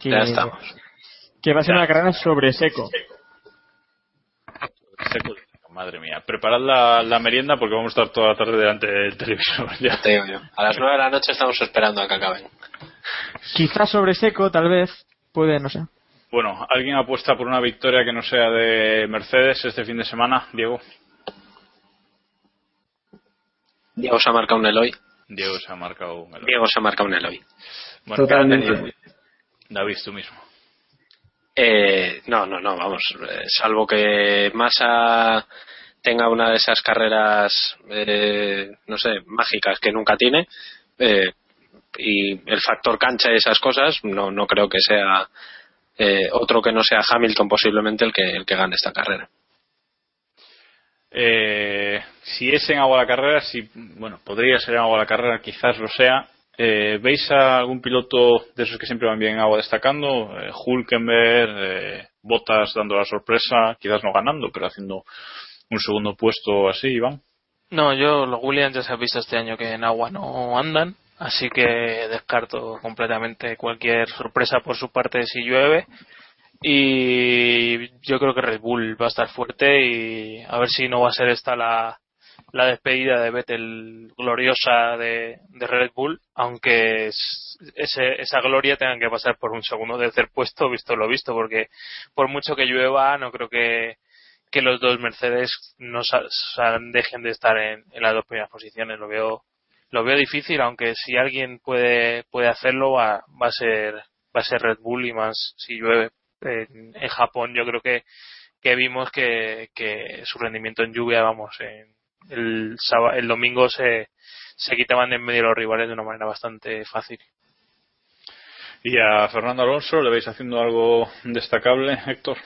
Que, Ya estamos. que va a ser una carrera sobre seco. Seco. Madre mía, preparad la, la merienda porque vamos a estar toda la tarde delante del televisor. Ya. Te digo yo. A las 9 de la noche estamos esperando a que acaben. Quizás sobre seco, tal vez. Puede, no sé. Bueno, ¿alguien apuesta por una victoria que no sea de Mercedes este fin de semana, Diego? Diego se ha marcado un Eloy. Diego se ha marcado un Eloy. Diego se ha marcado un Eloy. Bueno, Totalmente. David, tú mismo. Eh, no, no, no, vamos. eh, salvo que Massa tenga una de esas carreras, eh, no sé, mágicas que nunca tiene, eh, y el factor cancha y esas cosas, no, no creo que sea eh, otro que no sea Hamilton posiblemente el que, el que gane esta carrera. Eh, si es en agua la carrera, si, bueno, podría ser en agua la carrera, quizás lo sea. Eh, ¿Veis a algún piloto de esos que siempre van bien en agua destacando? Eh, Hulkenberg, eh, Bottas dando la sorpresa, quizás no ganando, pero haciendo un segundo puesto así, Iván. No, yo los Williams ya se ha visto este año que en agua no andan, así que descarto completamente cualquier sorpresa por su parte si llueve. Y yo creo que Red Bull va a estar fuerte y a ver si no va a ser esta la, la despedida de Vettel gloriosa de, de Red Bull, aunque es- ese- esa gloria tenga que pasar por un segundo tercer puesto, visto lo visto, porque por mucho que llueva, no creo que, que los dos Mercedes no sa- sa- dejen de estar en las dos primeras posiciones. Lo veo, lo veo difícil, aunque si alguien puede, puede hacerlo, va, va a ser, va a ser Red Bull y más si llueve. En, en Japón yo creo que, que vimos que, que su rendimiento en lluvia, vamos, en, el, el domingo se, se quitaban de en medio los rivales de una manera bastante fácil. ¿Y a Fernando Alonso le veis haciendo algo destacable, Héctor?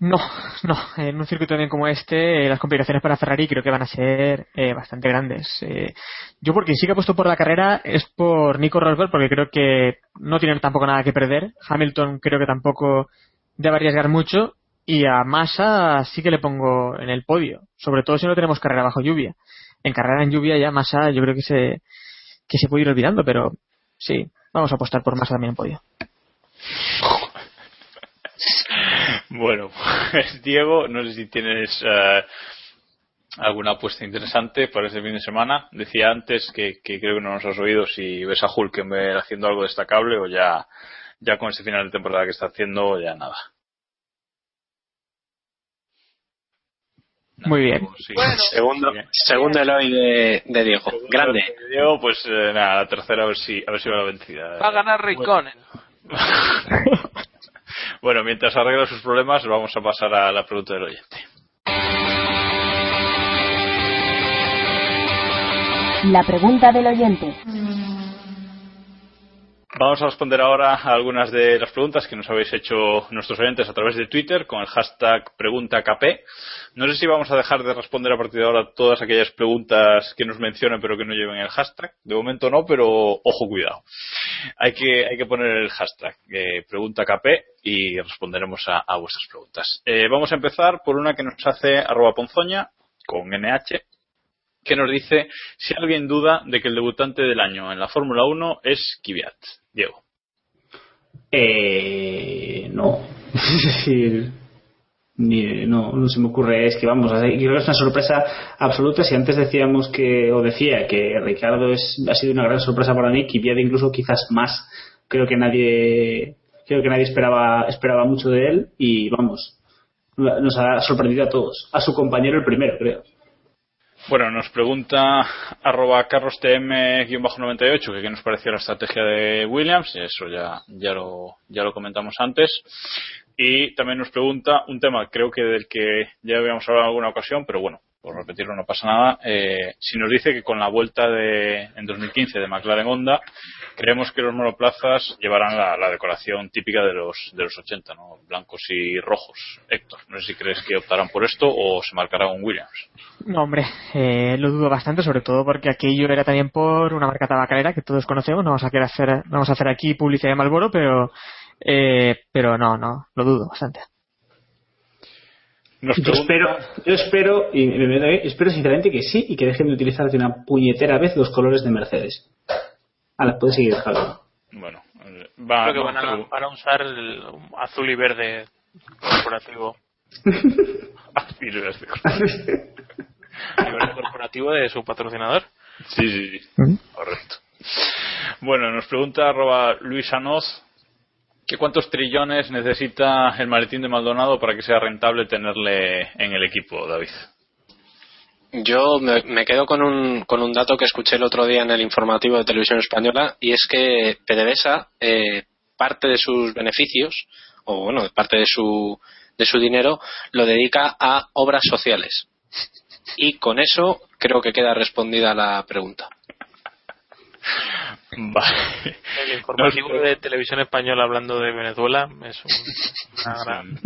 No, no. En un circuito también como este, eh, las complicaciones para Ferrari creo que van a ser eh, bastante grandes. Eh, yo porque sí que he puesto por la carrera es por Nico Rosberg, porque creo que no tienen tampoco nada que perder. Hamilton creo que tampoco debe arriesgar mucho. Y a Massa sí que le pongo en el podio, sobre todo si no tenemos carrera bajo lluvia. En carrera en lluvia ya Massa yo creo que se, que se puede ir olvidando, pero sí, vamos a apostar por Massa también en podio. Bueno, pues Diego, no sé si tienes eh, alguna apuesta interesante para este fin de semana. Decía antes que, que creo que no nos has oído si ves a Hulkenberg haciendo algo destacable o ya, ya con este final de temporada que está haciendo, ya nada. Muy bien. Sí. Segundo, segundo Eloy de, de Diego. Grande. Diego, pues eh, nada, la tercera a ver si, a ver si va la vencida. Va a ganar Raikkonen. Bueno, mientras arregla sus problemas, vamos a pasar a la pregunta del oyente. La pregunta del oyente. Vamos a responder ahora a algunas de las preguntas que nos habéis hecho nuestros oyentes a través de Twitter con el hashtag PreguntaKP. No sé si vamos a dejar de responder a partir de ahora todas aquellas preguntas que nos mencionen pero que no lleven el hashtag. De momento no, pero ojo, cuidado. Hay que, hay que poner el hashtag eh, PreguntaKP y responderemos a, vuestras preguntas. Eh, vamos a empezar por una que nos hace arroba ponzoña con NH que nos dice si alguien duda de que el debutante del año en la Fórmula 1 es Kvyat. Diego. Eh, no. Es decir, ni- no, se me ocurre. Es que vamos, creo que es una sorpresa absoluta. Si antes decíamos que, o decía que Ricardo es, ha sido una gran sorpresa para mí, Kvyat incluso quizás más. Creo que nadie, creo que nadie esperaba, esperaba mucho de él y vamos, nos ha sorprendido a todos. A su compañero el primero, creo. Bueno, nos pregunta arroba carlostm-98 que qué nos pareció la estrategia de Williams, eso ya, ya, lo, ya lo comentamos antes. Y también nos pregunta un tema, creo que del que ya habíamos hablado en alguna ocasión, pero bueno, por repetirlo no pasa nada. Eh, si nos dice que con la vuelta de, en 2015 de McLaren Honda, creemos que los monoplazas llevarán la, decoración típica de los, de los 80, ¿no? Blancos y rojos. Héctor, no sé si crees que optarán por esto o se marcará un Williams. No, hombre, eh, lo dudo bastante, sobre todo porque aquello era también por una marca tabacalera que todos conocemos. No vamos a querer hacer, no vamos a hacer aquí publicidad de Malboro, pero, eh, pero no, no, lo dudo bastante. Nos Yo espero, yo espero, y me meto ahí, espero sinceramente que sí y que dejen de utilizar de una puñetera vez los colores de Mercedes. Ahora, puedes seguir, Javier. Bueno, eh, Va, Creo que no, van a, pero- van a usar el azul y verde corporativo. Azul y verde corporativo de su patrocinador. Sí, sí, sí. Correcto. Bueno, nos pregunta arroba Luis Anoz que cuántos trillones necesita el maletín de Maldonado para que sea rentable tenerle en el equipo, David. Yo me, me quedo con un, con un dato que escuché el otro día en el informativo de televisión española y es que PDVSA eh, parte de sus beneficios o bueno parte de su de su dinero lo dedica a obras sociales y con eso creo que queda respondida la pregunta. Vale. El informativo de televisión española hablando de Venezuela es un- una gran...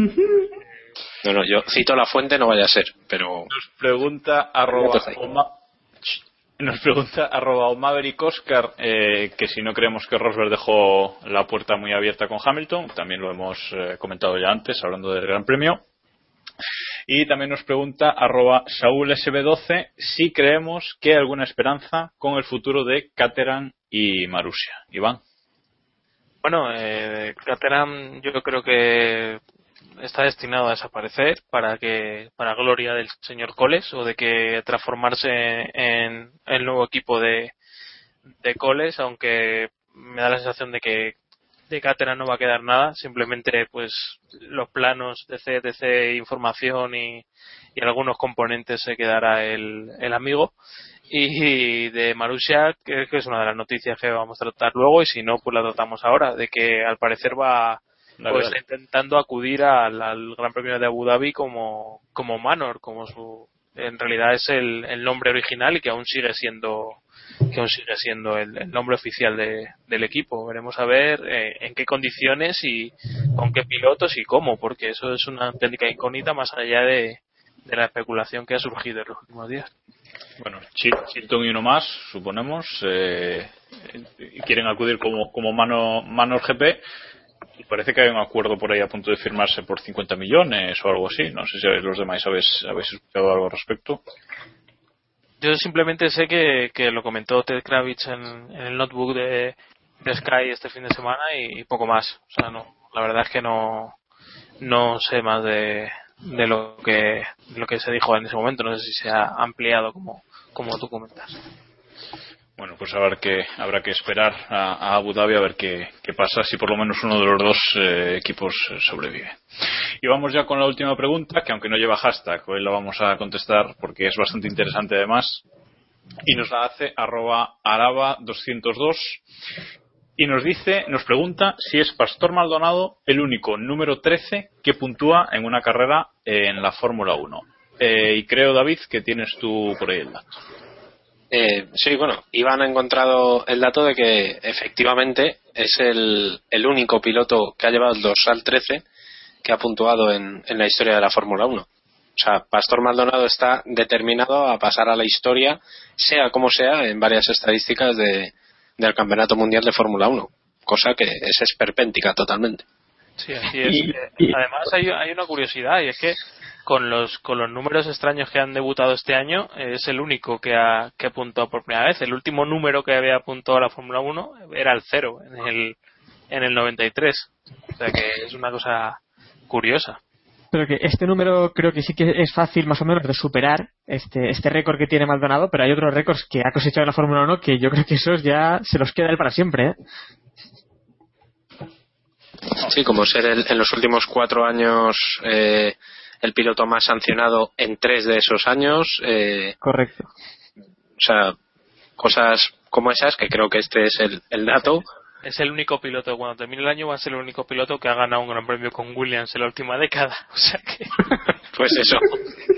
No, no, yo cito la fuente, no vaya a ser, pero Nos pregunta arroba. Oma- nos pregunta arroba Omaverick Oscar eh, que si no creemos que Rosberg dejó la puerta muy abierta con Hamilton, también lo hemos eh, comentado ya antes hablando del Gran Premio. Y también nos pregunta arroba Saúl SB12 si creemos que hay alguna esperanza con el futuro de Caterham y Marussia. Iván. Bueno, eh, yo creo que está destinado a desaparecer para que para gloria del señor Coles o de que transformarse en el nuevo equipo de, de Coles, aunque me da la sensación de que de Caterham no va a quedar nada, simplemente pues los planos de CTC, información y, y algunos componentes se quedará el, el amigo. Y de Marussia que, que es una de las noticias que vamos a tratar luego y si no pues la tratamos ahora de que al parecer va pues intentando acudir al, al Gran Premio de Abu Dhabi como como Manor como su en realidad es el, el nombre original y que aún sigue siendo que aún sigue siendo el, el nombre oficial de- del equipo veremos a ver eh, en qué condiciones y con qué pilotos y cómo porque eso es una técnica incógnita más allá de, la especulación que ha surgido en los últimos días Bueno, Chil- Chilton y uno más, suponemos, eh, quieren acudir como, como mano, Manor GP y parece que hay un acuerdo por ahí a punto de firmarse por 50 millones o algo así. No sé si los demás habéis, habéis escuchado algo al respecto. Yo simplemente sé que, que lo comentó Ted Kravitz en, el notebook de, Sky este fin de semana y, poco más. O sea, no, la verdad es que no, no sé más de, de lo que lo que se dijo en ese momento. No sé si se ha ampliado como, como tú comentas. Bueno, pues habrá que, habrá que esperar a, Abu Dhabi a ver qué, qué pasa, si por lo menos uno de los dos eh, equipos eh, sobrevive. Y vamos ya con la última pregunta, que aunque no lleva hashtag, hoy la vamos a contestar porque es bastante interesante además. Y nos la hace arroba araba202 y nos dice, nos pregunta si es Pastor Maldonado el único número 13 que puntúa en una carrera en la Fórmula 1. Eh, y creo, David, que tienes tú por ahí el dato. Eh, sí, bueno, Iván ha encontrado el dato de que efectivamente es el, único piloto que ha llevado el dorsal 13 que ha puntuado en, en la historia de la Fórmula 1. O sea, Pastor Maldonado está determinado a pasar a la historia, sea como sea, en varias estadísticas de, del Campeonato Mundial de Fórmula 1. Cosa que es esperpéntica totalmente. Sí, así es. Y- Eh, y- Además hay, hay una curiosidad y es que con los con los números extraños que han debutado este año es el único que ha que apuntado por primera vez. El último número que había apuntado a la Fórmula 1 era el cero en el en el 93. O sea que es una cosa curiosa. Pero que este número creo que sí que es fácil más o menos de superar este, este récord que tiene Maldonado, pero hay otros récords que ha cosechado en la Fórmula 1 que yo creo que esos ya se los queda él para siempre. ¿eh? Sí, como ser el- en los últimos cuatro años eh, el piloto más sancionado en tres de esos años. eh, Correcto. o sea, cosas como esas, que creo que este es el, el dato. Es el único piloto, cuando termine el año va a ser el único piloto que ha ganado un gran premio con Williams en la última década. O sea que Pues eso,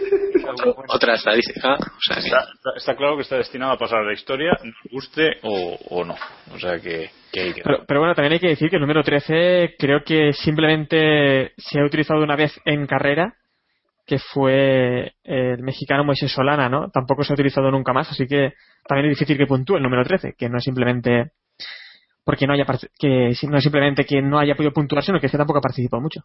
otra estadística. O sea, Está, está- está claro que está destinado a pasar a la historia, nos guste o, o no. O sea que, que hay que. Pero, pero bueno, también hay que decir que el número 13 creo que simplemente se ha utilizado una vez en carrera, que fue el mexicano Moisés Solana, ¿no? Tampoco se ha utilizado nunca más, así que también es difícil que puntúe el número 13, que no es simplemente porque no haya que no es simplemente que no haya podido puntuar, sino que es que tampoco ha participado mucho.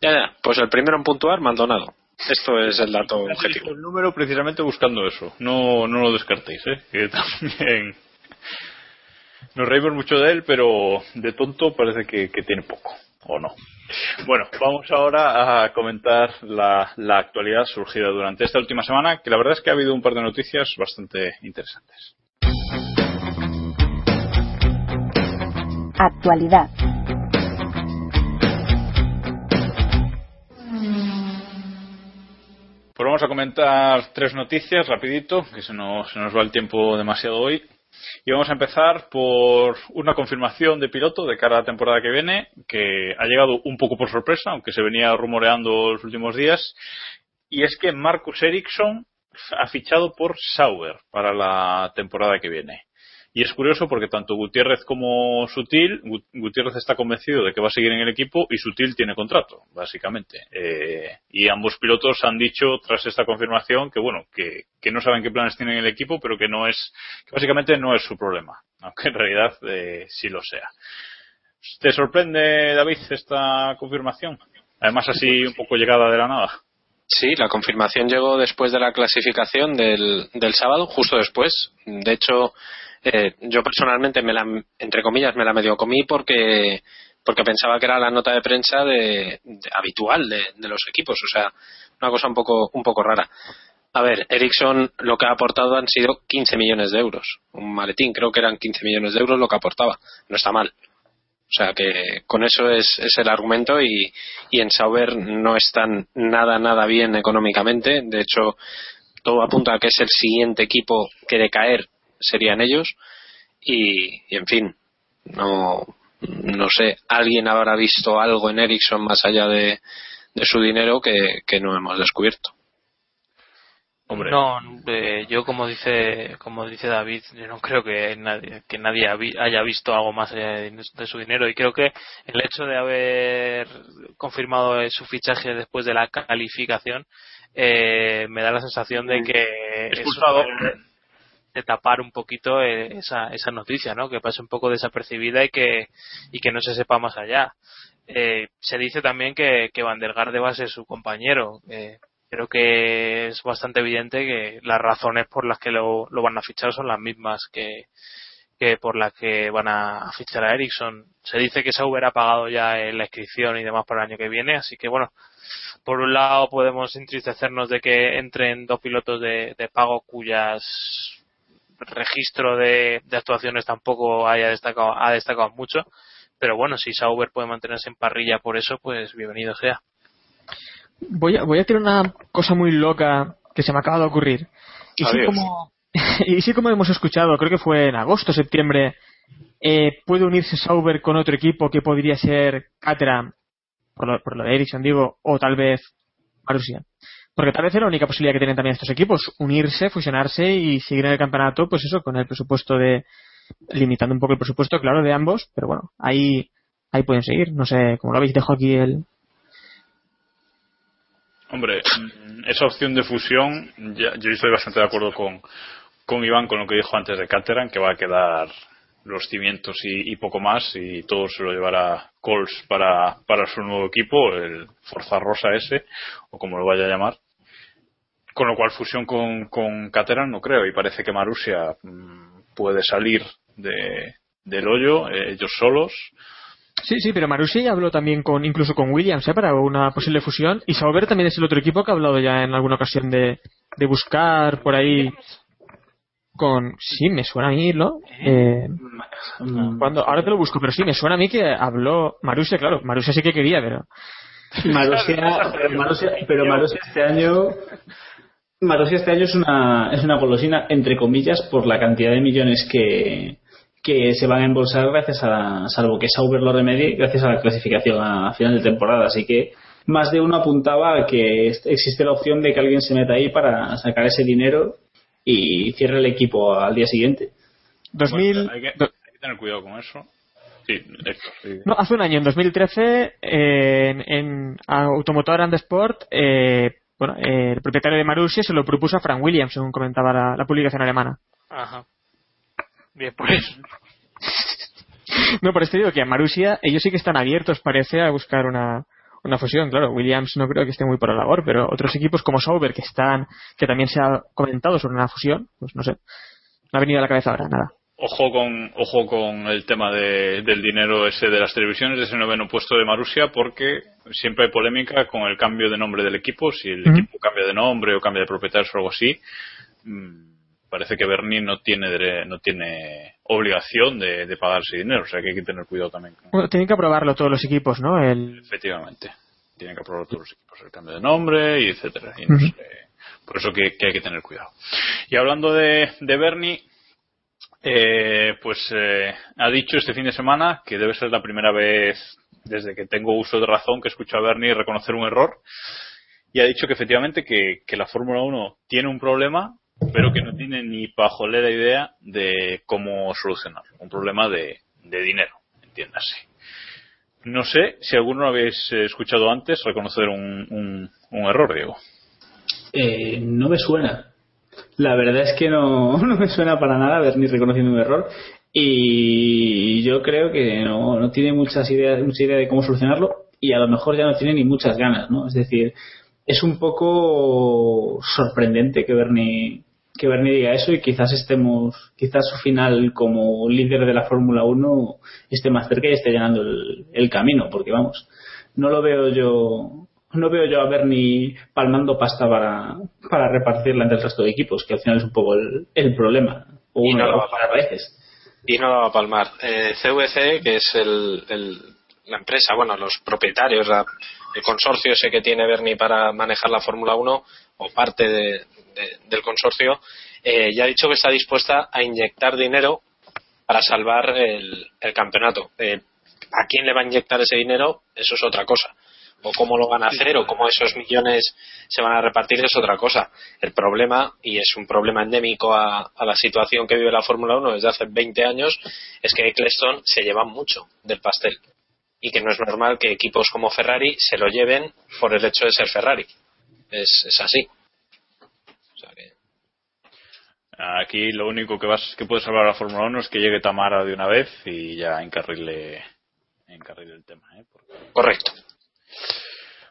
ya, ya, pues el primero en puntuar, Maldonado. Esto es el dato objetivo. el número precisamente buscando eso. No, no lo descartéis, ¿eh? Que también. nos reímos mucho de él, pero de tonto parece que, que tiene poco, ¿o no? Bueno, vamos ahora a comentar la, la actualidad surgida durante esta última semana, que la verdad es que ha habido un par de noticias bastante interesantes. Actualidad. Pues vamos a comentar tres noticias rapidito, que se nos, se nos va el tiempo demasiado hoy. Y vamos a empezar por una confirmación de piloto de cara a la temporada que viene, que ha llegado un poco por sorpresa, aunque se venía rumoreando los últimos días. Y es que Marcus Ericsson ha fichado por Sauber para la temporada que viene. Y es curioso porque tanto Gutiérrez como Sutil, Gu- Gutiérrez está convencido de que va a seguir en el equipo y Sutil tiene contrato, básicamente. Eh, y ambos pilotos han dicho tras esta confirmación que bueno, que, que no saben qué planes tienen en el equipo, pero que no es, que básicamente no es su problema, aunque en realidad eh, sí lo sea. ¿Te sorprende, David, esta confirmación? Además así un poco llegada de la nada. Sí, la confirmación llegó después de la clasificación del, del sábado, justo después. De hecho, eh, yo personalmente me la, entre comillas, me la medio comí porque porque pensaba que era la nota de prensa de, habitual de, de los equipos, o sea, una cosa un poco un poco rara. A ver, Ericsson lo que ha aportado han sido 15 millones de euros. Un maletín, creo que eran 15 millones de euros lo que aportaba. No está mal. O sea que con eso es, es el argumento y, y en Sauber no están nada, nada bien económicamente. De hecho, todo apunta a que es el siguiente equipo que de caer serían ellos. Y, y, en fin, no, no sé, alguien habrá visto algo en Ericsson más allá de, de su dinero que, que no hemos descubierto. No, eh, yo como dice como dice David, yo no creo que nadie, que nadie haya visto algo más allá de, su dinero y creo que el hecho de haber confirmado eh, su fichaje después de la calificación eh, me da la sensación de que puede- de tapar un poquito eh, esa, esa noticia, ¿no? Que pase un poco desapercibida y que, y que no se sepa más allá. Eh, se dice también que, que Van der Garde va a ser su compañero. Eh, creo que es bastante evidente que las razones por las que lo, lo van a fichar son las mismas que, por las que van a fichar a Ericsson. Se dice que Sauber ha pagado ya eh, la inscripción y demás para el año que viene, así que bueno, por un lado podemos entristecernos de que entren dos pilotos de, de pago cuyas registro de, de actuaciones tampoco haya destacado, ha destacado mucho, pero bueno, si Sauber puede mantenerse en parrilla por eso, pues bienvenido sea. Voy a, voy a tirar una cosa muy loca que se me acaba de ocurrir. Y como, si como hemos escuchado, creo que fue en agosto, septiembre, eh, puede unirse Sauber con otro equipo que podría ser Caterham, por lo, por lo de Ericsson digo, o tal vez Marussia. Porque tal vez es la única posibilidad que tienen también estos equipos, unirse, fusionarse y seguir en el campeonato, pues eso, con el presupuesto de, limitando un poco el presupuesto, claro, de ambos, pero bueno, ahí, ahí pueden seguir. No sé, como lo habéis, dejo aquí el, Hombre, mm, esa opción de fusión, ya- yo estoy bastante de acuerdo con, con Iván con lo que dijo antes de Caterham, que va a quedar los cimientos y, poco más, y todo se lo llevará Coles para, su nuevo equipo, el Forza Rosa ese, o como lo vaya a llamar. Con lo cual, fusión con, Caterham no creo, y parece que Marussia mm, puede salir de, del hoyo, eh, ellos solos. Sí, sí, pero Marussia ya habló también con, incluso con Williams, ¿eh? para una posible fusión. Y Sauber también es el otro equipo que ha hablado ya en alguna ocasión de, de buscar por ahí con, sí, me suena a mí, ¿no? Eh, cuando, ahora te lo busco, pero sí, me suena a mí que habló Marussia, claro, Marussia sí que quería, pero Marussia, Marussia- pero Marussia este año Marussia este año es una es una golosina entre comillas por la cantidad de millones que que se van a embolsar gracias a salvo que Sauber lo remedie gracias a la clasificación a final de temporada así que más de uno apuntaba a que existe la opción de que alguien se meta ahí para sacar ese dinero y cierre el equipo al día siguiente 2000, Bueno, hay, que, hay que tener cuidado con eso. Sí. no, hace un año, en 2013, eh, en, en Automotor and Sport, eh, bueno, eh, el propietario de Marussia se lo propuso a Frank Williams, según comentaba la, la publicación alemana. Ajá. Bien, pues. No, por esto digo que a Marussia ellos sí que están abiertos, parece, a buscar una, una fusión. Claro, Williams no creo que esté muy por la labor, pero otros equipos como Sauber, que están, que también se ha comentado sobre una fusión, pues no sé. No ha venido a la cabeza ahora, nada. Ojo con, ojo con el tema de- del dinero ese de las televisiones, de ese noveno puesto de Marusia, porque siempre hay polémica con el cambio de nombre del equipo. Si el equipo cambia de nombre o cambia de propietarios o algo así, mm, parece que Bernie no tiene, no tiene obligación de, de pagar ese dinero. O sea que hay que tener cuidado también. Bueno, tienen que aprobarlo todos los equipos, ¿no? El... Efectivamente. Tienen que aprobar todos los equipos el cambio de nombre y etcétera. Y no sé, por eso que, que hay que tener cuidado. Y hablando de, de Bernie, eh, pues eh, ha dicho este fin de semana que debe ser la primera vez desde que tengo uso de razón que escucho a Bernie reconocer un error. Y ha dicho que efectivamente que, que la Fórmula 1 tiene un problema, pero que no tiene ni pajolera idea de cómo solucionarlo. Un problema de, de dinero, entiéndase. No sé si alguno habéis escuchado antes reconocer un, un, error, Diego. Eh, no me suena. La verdad es que no, no me suena para nada ver ni reconociendo un error. Y yo creo que no, no tiene muchas ideas, mucha idea de cómo solucionarlo y a lo mejor ya no tiene ni muchas ganas, ¿no? Es decir, es un poco sorprendente que Bernie, que Bernie diga eso y quizás estemos, quizás su final como líder de la Fórmula 1 esté más cerca y esté llenando el, el camino, porque vamos, no lo veo yo, no veo yo a Bernie palmando pasta para, para repartirla entre el resto de equipos, que al final es un poco el, el problema. O Y no lo va a veces. y no la va a palmar. Eh, CVC, que es el, el- la empresa, bueno, los propietarios, la- el consorcio ese que tiene Bernie para manejar la Fórmula 1, o parte de- de- del consorcio, eh, ya ha dicho que está dispuesta a inyectar dinero para salvar el, el campeonato. Eh, ¿A quién le va a inyectar ese dinero? Eso es otra cosa. O cómo lo van a hacer, o cómo esos millones se van a repartir, es otra cosa. El problema, y es un problema endémico a, a la situación que vive la Fórmula 1 desde hace 20 años, es que Eccleston se lleva mucho del pastel. Y que no es normal que equipos como Ferrari se lo lleven por el hecho de ser Ferrari. Es, es así. O sea que- Aquí lo único que vas que puede salvar a la Fórmula 1 es que llegue Tamara de una vez y ya encarrile, encarrile el tema. ¿eh? Porque- Correcto.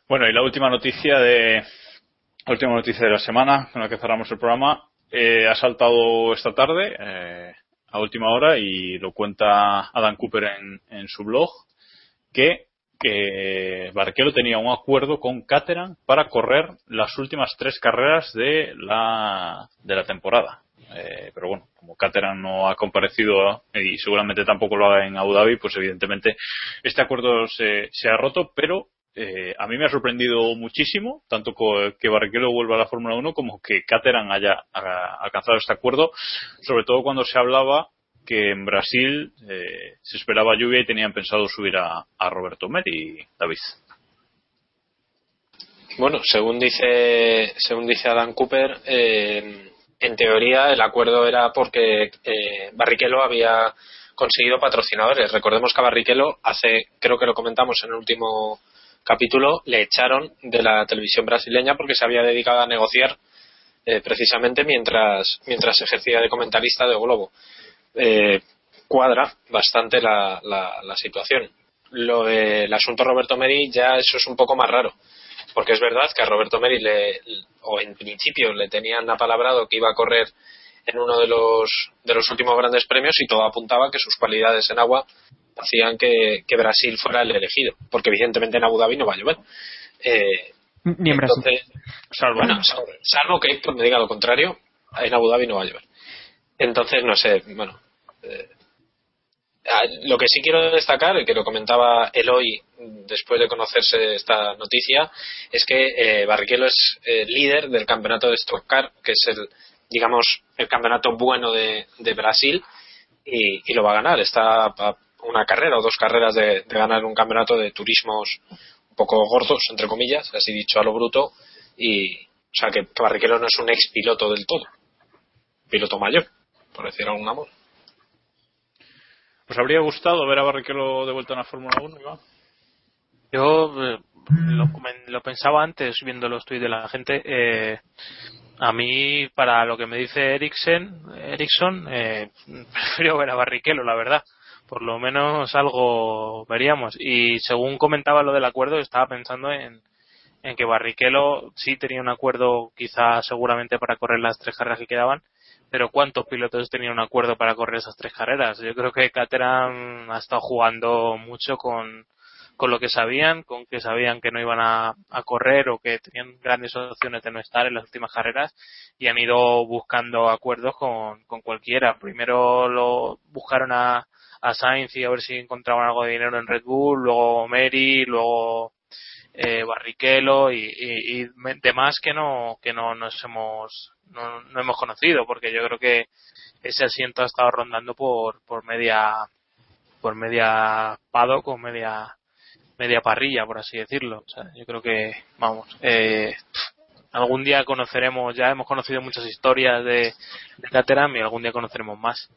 Bueno, y la última noticia de la última noticia de la semana con la que cerramos el programa eh, ha saltado esta tarde eh, a última hora y lo cuenta Adam Cooper en, en su blog que que Barrichello tenía un acuerdo con Caterham para correr las últimas tres carreras de la de la temporada. Eh, pero bueno, como Caterham no ha comparecido eh, y seguramente tampoco lo haga en Abu Dhabi, pues evidentemente este acuerdo se, se ha roto, pero eh, a mí me ha sorprendido muchísimo, tanto que Barrichello vuelva a la Fórmula 1 como que Caterham haya ha- alcanzado este acuerdo, sobre todo cuando se hablaba que en Brasil eh, se esperaba lluvia y tenían pensado subir a, a Roberto Meri, David. Bueno, según dice, según dice Adam Cooper, eh, en teoría el acuerdo era porque eh, Barrichello había conseguido patrocinadores. Recordemos que a Barrichello hace, creo que lo comentamos en el último capítulo, le echaron de la televisión brasileña porque se había dedicado a negociar eh, precisamente mientras, mientras ejercía de comentarista de Globo. Eh, cuadra bastante la, la, la situación. Lo del asunto Roberto Meri ya eso es un poco más raro porque es verdad que a Roberto Meri le, o en principio le tenían apalabrado que iba a correr en uno de los de los últimos grandes premios y todo apuntaba que sus cualidades en agua hacían que, que Brasil fuera el elegido porque evidentemente en Abu Dhabi no va a llover eh, Ni en Brasil. entonces, bueno, salvo, salvo que Héctor me diga lo contrario en Abu Dhabi no va a llover entonces no sé bueno eh, Ah, Lo que sí quiero destacar, y que lo comentaba Eloy después de conocerse esta noticia, es que eh, Barrichello es eh, líder del campeonato de Stock Car, que es el, digamos, el campeonato bueno de, Brasil, y, y lo va a ganar. Está una carrera o dos carreras de, de ganar un campeonato de turismos un poco gordos, entre comillas, así dicho a lo bruto, y, o sea, que Barrichello no es un ex piloto del todo, piloto mayor, por decir algún amor. ¿Os habría gustado ver a Barrichello de vuelta en la Fórmula 1, Iván? Yo eh, lo, comen- lo pensaba antes viendo los tweets de la gente. eh, a mí, para lo que me dice Ericsson, Ericsson eh, prefiero ver a Barrichello, la verdad. Por lo menos algo veríamos. Y según comentaba lo del acuerdo, estaba pensando en, en que Barrichello sí tenía un acuerdo, quizá seguramente para correr las tres carreras que quedaban, pero ¿cuántos pilotos tenían un acuerdo para correr esas tres carreras? Yo creo que Caterham ha estado jugando mucho con, con lo que sabían, con que sabían que no iban a, a, correr o que tenían grandes opciones de no estar en las últimas carreras y han ido buscando acuerdos con, con cualquiera. Primero lo buscaron a, a Sainz y a ver si encontraban algo de dinero en Red Bull, luego Mary, luego eh, Barrichello y, y, y, demás que no que no nos hemos no, no, hemos conocido porque yo creo que ese asiento ha estado rondando por por media por media paddock o media media parrilla por así decirlo o sea, yo creo que vamos eh, algún día conoceremos ya hemos conocido muchas historias de, de Caterham y algún día conoceremos más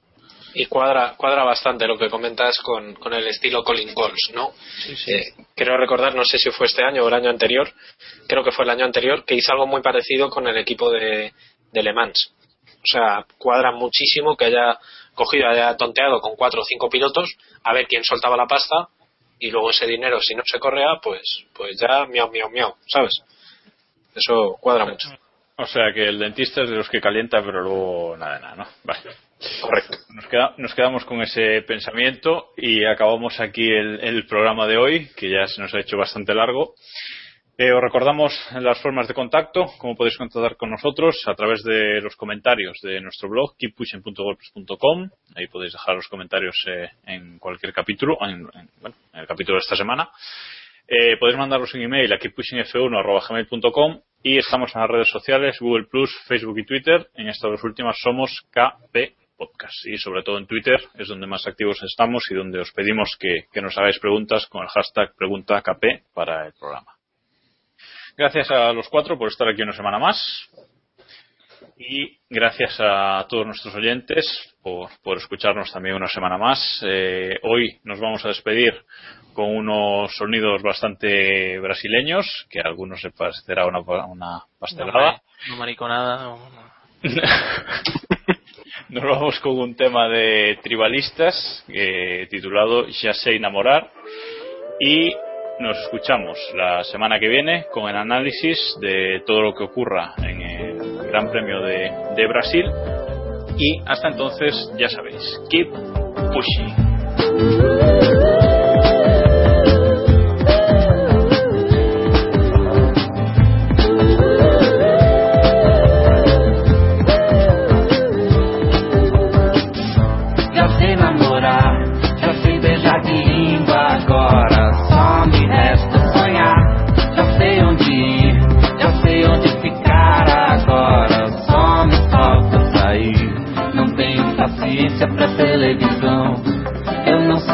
y cuadra cuadra bastante lo que comentas con, con el estilo Colin Goals, ¿no? Sí, sí. Eh, quiero recordar, no sé si fue este año o el año anterior, creo que fue el año anterior, que hizo algo muy parecido con el equipo de, de Le Mans. O sea, cuadra muchísimo que haya cogido, haya tonteado con cuatro o cinco pilotos a ver quién soltaba la pasta y luego ese dinero, si no se correa, pues, pues ya miau, miau, miau, ¿sabes? Eso cuadra mucho. O sea que el dentista es de los que calienta, pero luego nada, nada, ¿no? Vale. Correcto. Nos, queda, nos, quedamos con ese pensamiento y acabamos aquí el, el, programa de hoy, que ya se nos ha hecho bastante largo. Eh, os recordamos las formas de contacto, cómo podéis contactar con nosotros a través de los comentarios de nuestro blog, keeppushing.wordpress.com. Ahí podéis dejar los comentarios eh, en cualquier capítulo, en, en, bueno, en el capítulo de esta semana. Eh, podéis mandarnos un email a keeppushingf1.gmail.com y estamos en las redes sociales, Google Facebook y Twitter. En estas dos últimas somos KP Podcast. Y sobre todo en Twitter es donde más activos estamos y donde os pedimos que, que nos hagáis preguntas con el hashtag PreguntaKP para el programa. Gracias a los cuatro por estar aquí una semana más. Y gracias a todos nuestros oyentes por, por escucharnos también una semana más. Eh, hoy nos vamos a despedir con unos sonidos bastante brasileños, que a algunos se parecerá una, una pastelada. No, no mariconada. No, no. Nos vamos con un tema de tribalistas eh, titulado Ya sé enamorar y nos escuchamos la semana que viene con el análisis de todo lo que ocurra en el Gran Premio de, de Brasil y hasta entonces ya sabéis, keep pushing.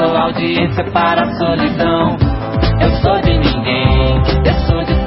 Sou audiência para a solidão. Eu sou de ninguém, eu sou de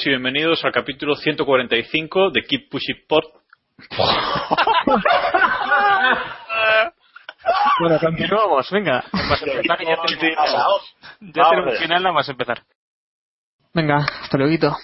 todos y bienvenidos al capítulo 145 de Keep Pushing Pod. Bueno, continuamos, venga. Ya tenemos, ya Vamos. tenemos final nada más empezar. Venga, hasta luego.